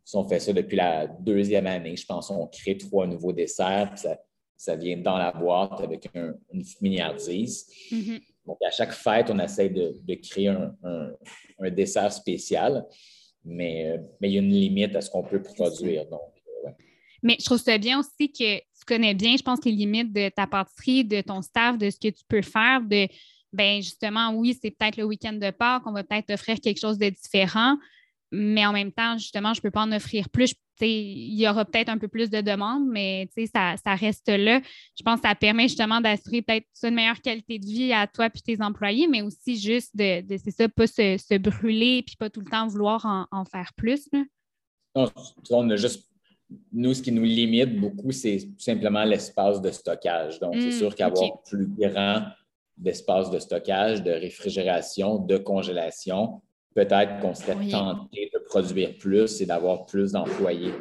si on fait ça depuis la deuxième année, je pense qu'on crée trois nouveaux desserts. ça, ça vient dans la boîte avec une miniardise. Mm-hmm. Donc, à chaque fête, on essaie de, créer un, dessert spécial, mais, il y a une limite à ce qu'on peut produire. Donc, euh, Mais je trouve ça bien aussi que tu connais bien, je pense, les limites de ta pâtisserie, de ton staff, de ce que tu peux faire, de ben justement, oui, c'est peut-être le week-end de Pâques, on va peut-être offrir quelque chose de différent, mais en même temps, justement, je ne peux pas en offrir plus. Il y aura peut-être un peu plus de demandes, mais ça, ça reste là. Je pense que ça permet justement d'assurer peut-être une meilleure qualité de vie à toi et tes employés, mais aussi juste de, c'est ça, pas se, brûler puis pas tout le temps vouloir en, faire plus. Non, on a juste nous, ce qui nous limite beaucoup, c'est simplement l'espace de stockage. Donc, c'est mmh, sûr qu'avoir plus grand d'espace de stockage, de réfrigération, de congélation, peut-être qu'on serait tenté de produire plus et d'avoir plus d'employés.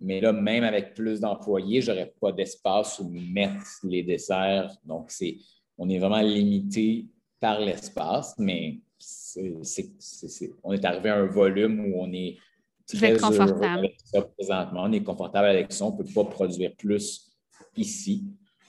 Mais là, même avec plus d'employés, je n'aurais pas d'espace où mettre les desserts. Donc, c'est, on est vraiment limité par l'espace, mais on est arrivé à un volume où on est très confortable. présentement. On est confortable avec ça. On ne peut pas produire plus ici.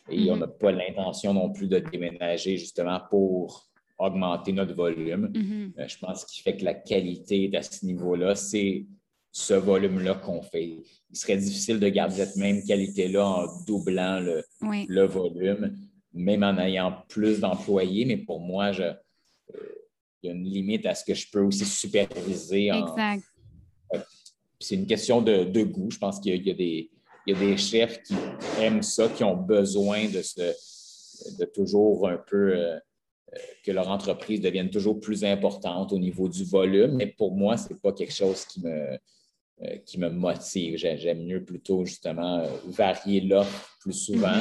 Et on mm-hmm. n'a pas l'intention non plus de déménager justement pour augmenter notre volume. Mm-hmm. Euh, je pense qu'il fait que la qualité à ce niveau-là, c'est ce volume-là qu'on fait. Il serait difficile de garder cette même qualité-là en doublant le, le, volume, même en ayant plus d'employés. Mais pour moi, je, euh, il y a une limite à ce que je peux aussi superviser. Exact. c'est une question de, de, goût. Je pense qu'il y, y, a des chefs qui aiment ça, qui ont besoin de, ce, de toujours un peu euh, que leur entreprise devienne toujours plus importante au niveau du volume. Mais pour moi, ce n'est pas quelque chose qui me, euh, qui me motive. J'aime mieux plutôt justement euh, varier l'offre plus souvent,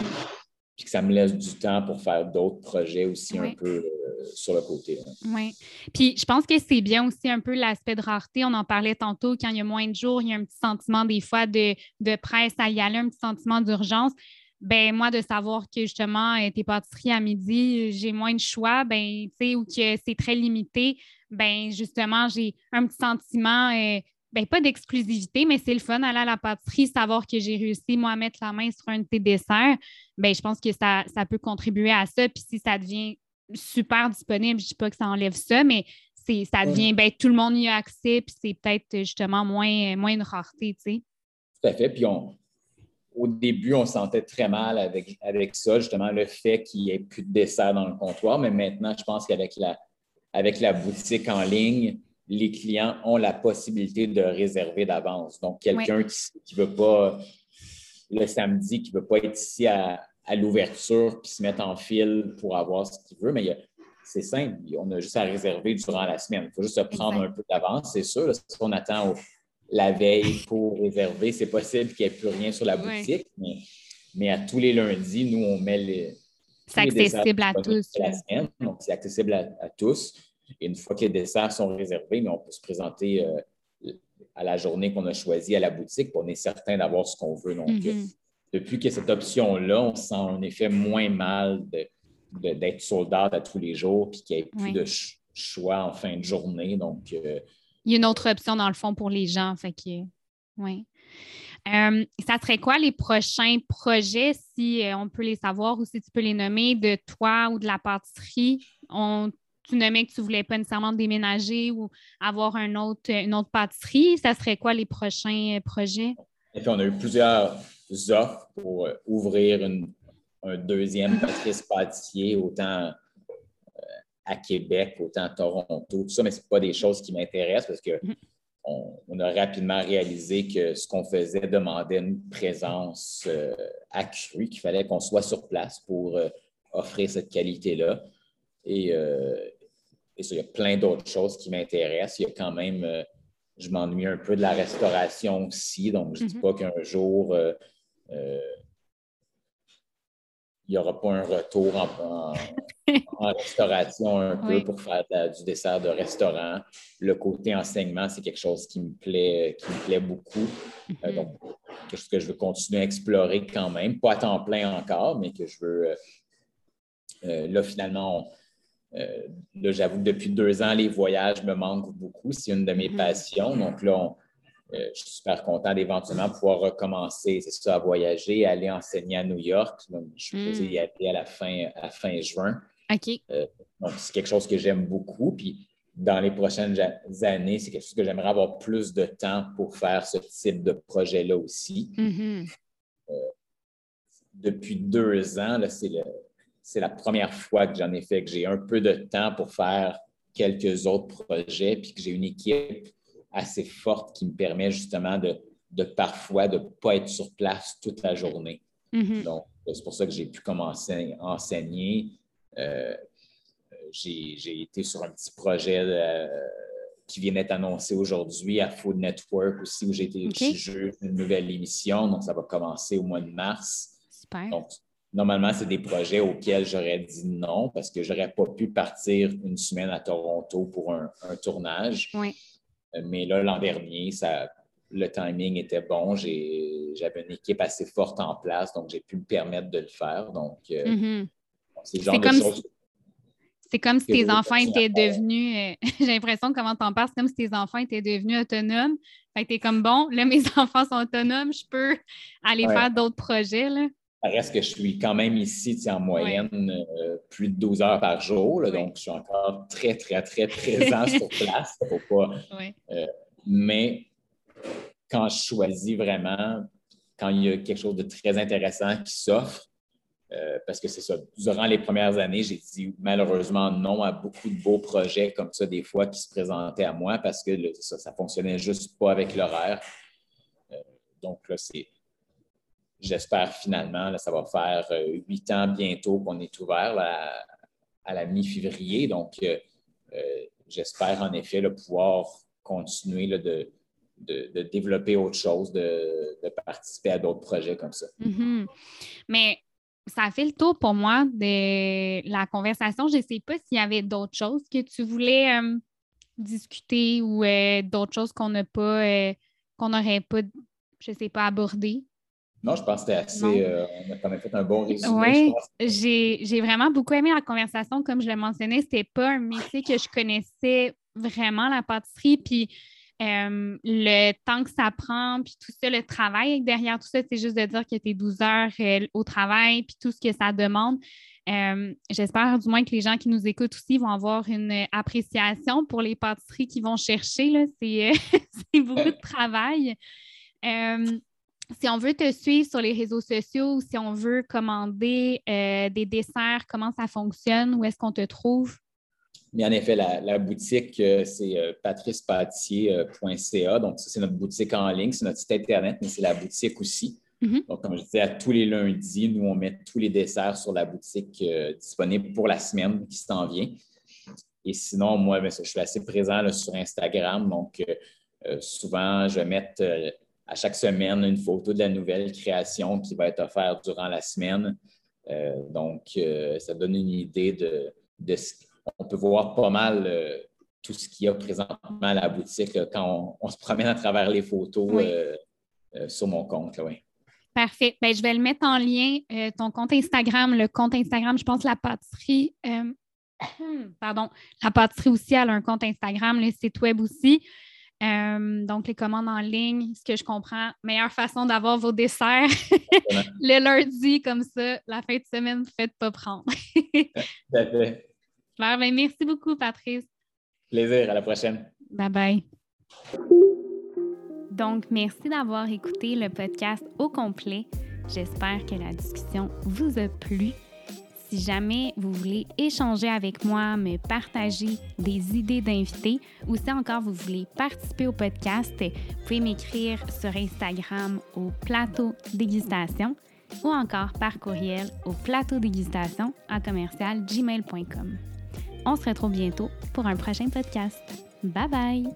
puis que ça me laisse du temps pour faire d'autres projets aussi un peu euh, sur le côté. Oui. Puis je pense que c'est bien aussi un peu l'aspect de rareté. On en parlait tantôt, quand il y a moins de jours, il y a un petit sentiment des fois de, de presse à y aller, un petit sentiment d'urgence ben moi, de savoir que justement, euh, tes pâtisseries à midi, j'ai moins de choix, ben, ou que c'est très limité, ben justement, j'ai un petit sentiment, euh, ben, pas d'exclusivité, mais c'est le fun aller à la pâtisserie, savoir que j'ai réussi, moi, à mettre la main sur un de tes desserts. Ben, je pense que ça, ça peut contribuer à ça. Puis si ça devient super disponible, je ne dis pas que ça enlève ça, mais c'est, ça devient, ben, tout le monde y a accès, puis c'est peut-être justement moins, moins une rareté, tu sais. Tout à fait. Puis on, au début, on se sentait très mal avec, avec ça, justement, le fait qu'il n'y ait plus de dessert dans le comptoir. Mais maintenant, je pense qu'avec la, avec la boutique en ligne, les clients ont la possibilité de réserver d'avance. Donc, quelqu'un qui ne veut pas, le samedi, qui ne veut pas être ici à, l'ouverture puis se mettre en file pour avoir ce qu'il veut, mais c'est simple, on a juste à réserver durant la semaine. Il faut juste se prendre un peu d'avance, c'est sûr. si on attend au, la veille pour réserver. C'est possible qu'il n'y ait plus rien sur la boutique, mais, à tous les lundis, nous, on met les. C'est accessible à tous. donc, c'est accessible à, tous. Et une fois que les desserts sont réservés, mais on peut se présenter euh, à la journée qu'on a choisie à la boutique, pour on est certain d'avoir ce qu'on veut. Donc, mm-hmm. depuis qu'il y a cette option-là, on sent en effet moins mal d'être soldat à tous les jours, puis qu'il n'y ait plus de choix en fin de journée. Donc, euh, il y a une autre option dans le fond pour les gens. Fait que, oui. Euh, ça serait quoi les prochains projets, si euh, on peut les savoir ou si tu peux les nommer, de toi ou de la pâtisserie? Tu nommais que tu ne voulais pas nécessairement déménager ou avoir un autre, une autre pâtisserie. Ça serait quoi les prochains euh, projets? On a eu plusieurs offres pour ouvrir un deuxième Patrice Pâtissier, autant à Québec, autant à Toronto, tout ça, mais ce pas des choses qui m'intéressent parce que mm-hmm. on, a rapidement réalisé que ce qu'on faisait demandait une présence euh, accrue, qu'il fallait qu'on soit sur place pour offrir cette qualité-là. Et, il y a plein d'autres choses qui m'intéressent. Il y a quand même je m'ennuie un peu de la restauration aussi. Donc, je ne dis mm-hmm. pas qu'un jour, euh, il n'y aura pas un retour en, restauration un peu pour faire du dessert de restaurant. Le côté enseignement, c'est quelque chose qui me plaît, qui me plaît beaucoup. Euh, mm-hmm. donc, quelque chose que je veux continuer à explorer quand même. Pas à temps plein encore, mais que je veux. Euh, là, finalement, là, j'avoue que depuis deux ans, les voyages me manquent beaucoup. C'est une de mes mm-hmm. passions. Donc là, on, euh, je suis super content d'éventuellement pouvoir recommencer, c'est ça, à voyager, aller enseigner à New York. je suis mm. y aller à la fin, à fin juin. OK. Euh, donc, c'est quelque chose que j'aime beaucoup. Puis, dans les prochaines années, c'est quelque chose que j'aimerais avoir plus de temps pour faire ce type de projet-là aussi. Mm-hmm. Euh, depuis deux ans, c'est la première fois que j'en ai fait, que j'ai un peu de temps pour faire quelques autres projets, puis que j'ai une équipe assez forte qui me permet justement de, parfois de ne pas être sur place toute la journée. Mm-hmm. Donc, c'est pour ça que j'ai pu commencer à enseigner. Euh, j'ai été sur un petit projet euh, qui vient d'être annoncé aujourd'hui à Food Network aussi, où j'ai été okay. juge d'une nouvelle émission. Donc, ça va commencer au mois de mars. Super. Donc, normalement, c'est des projets auxquels j'aurais dit non parce que je n'aurais pas pu partir une semaine à Toronto pour un, un tournage. Oui. Mais là, l'an dernier, ça, le timing était bon. J'avais une équipe assez forte en place, donc j'ai pu me permettre de le faire. Donc, euh, mm-hmm. C'est comme Si... C'est comme si tes enfants étaient devenus, euh, j'ai l'impression comment t'en parles, c'est comme si tes enfants étaient devenus autonomes. Fait que t'es comme bon, là, mes enfants sont autonomes, je peux aller faire d'autres projets. Là. Ça reste que je suis quand même ici en moyenne euh, plus de 12 heures par jour. Donc, je suis encore très, très, très présent sur place. Pas, euh, mais quand je choisis vraiment, quand il y a quelque chose de très intéressant qui s'offre, euh, parce que c'est ça, durant les premières années, j'ai dit malheureusement non à beaucoup de beaux projets comme ça, des fois, qui se présentaient à moi parce que ça ne fonctionnait juste pas avec l'horaire. donc là, c'est j'espère finalement, ça va faire euh, huit ans bientôt qu'on est ouvert à, la mi-février. Donc, euh, euh, j'espère en effet pouvoir continuer de, développer autre chose, de, participer à d'autres projets comme ça. Mm-hmm. Mais ça fait le tour pour moi de la conversation. Je ne sais pas s'il y avait d'autres choses que tu voulais discuter ou d'autres choses qu'on n'a pas, qu'on n'aurait pas, je ne sais pas, abordées. Non, je pense que c'était assez. Euh, on a quand même fait un bon résumé. Oui, j'ai vraiment beaucoup aimé la conversation. Comme je l'ai mentionné, c'était pas un métier que je connaissais vraiment, la pâtisserie. Puis euh, le temps que ça prend, puis tout ça, le travail derrière tout ça, c'est juste de dire que tu es 12 heures euh, au travail, puis tout ce que ça demande. J'espère du moins que les gens qui nous écoutent aussi vont avoir une appréciation pour les pâtisseries qu'ils vont chercher. C'est beaucoup de travail si on veut te suivre sur les réseaux sociaux ou si on veut commander euh, des desserts, comment ça fonctionne? Où est-ce qu'on te trouve? Mais en effet, la, boutique, euh, c'est euh, patricepâtissier.ca. Donc, ça, c'est notre boutique en ligne, c'est notre site Internet, mais c'est la boutique aussi. Mm-hmm. Donc, comme je disais, à tous les lundis, nous, on met tous les desserts sur la boutique disponible pour la semaine qui s'en vient. Et sinon, moi, ben, je suis assez présent sur Instagram. Donc, souvent, je vais mettre à chaque semaine une photo de la nouvelle création qui va être offerte durant la semaine. Euh, donc, euh, ça donne une idée de, de on peut voir pas mal euh, tout ce qu'il y a présentement à la boutique quand on, se promène à travers les photos sur mon compte. oui. Parfait. Ben, je vais le mettre en lien, ton compte Instagram, le compte Instagram, je pense la pâtisserie. pardon, la pâtisserie aussi, elle a un compte Instagram, le site web aussi. Euh, donc, les commandes en ligne, ce que je comprends, meilleure façon d'avoir vos desserts le lundi, comme ça, la fin de semaine, faites pas prendre. Ben, merci beaucoup, Patrice. Plaisir, à la prochaine. Bye bye. Donc, merci d'avoir écouté le podcast au complet. J'espère que la discussion vous a plu. Si jamais vous voulez échanger avec moi, me partager des idées d'invités ou si encore vous voulez participer au podcast, vous pouvez m'écrire sur Instagram au plateau dégustation ou encore par courriel au plateau dégustation à commercial gmail.com. On se retrouve bientôt pour un prochain podcast. Bye bye!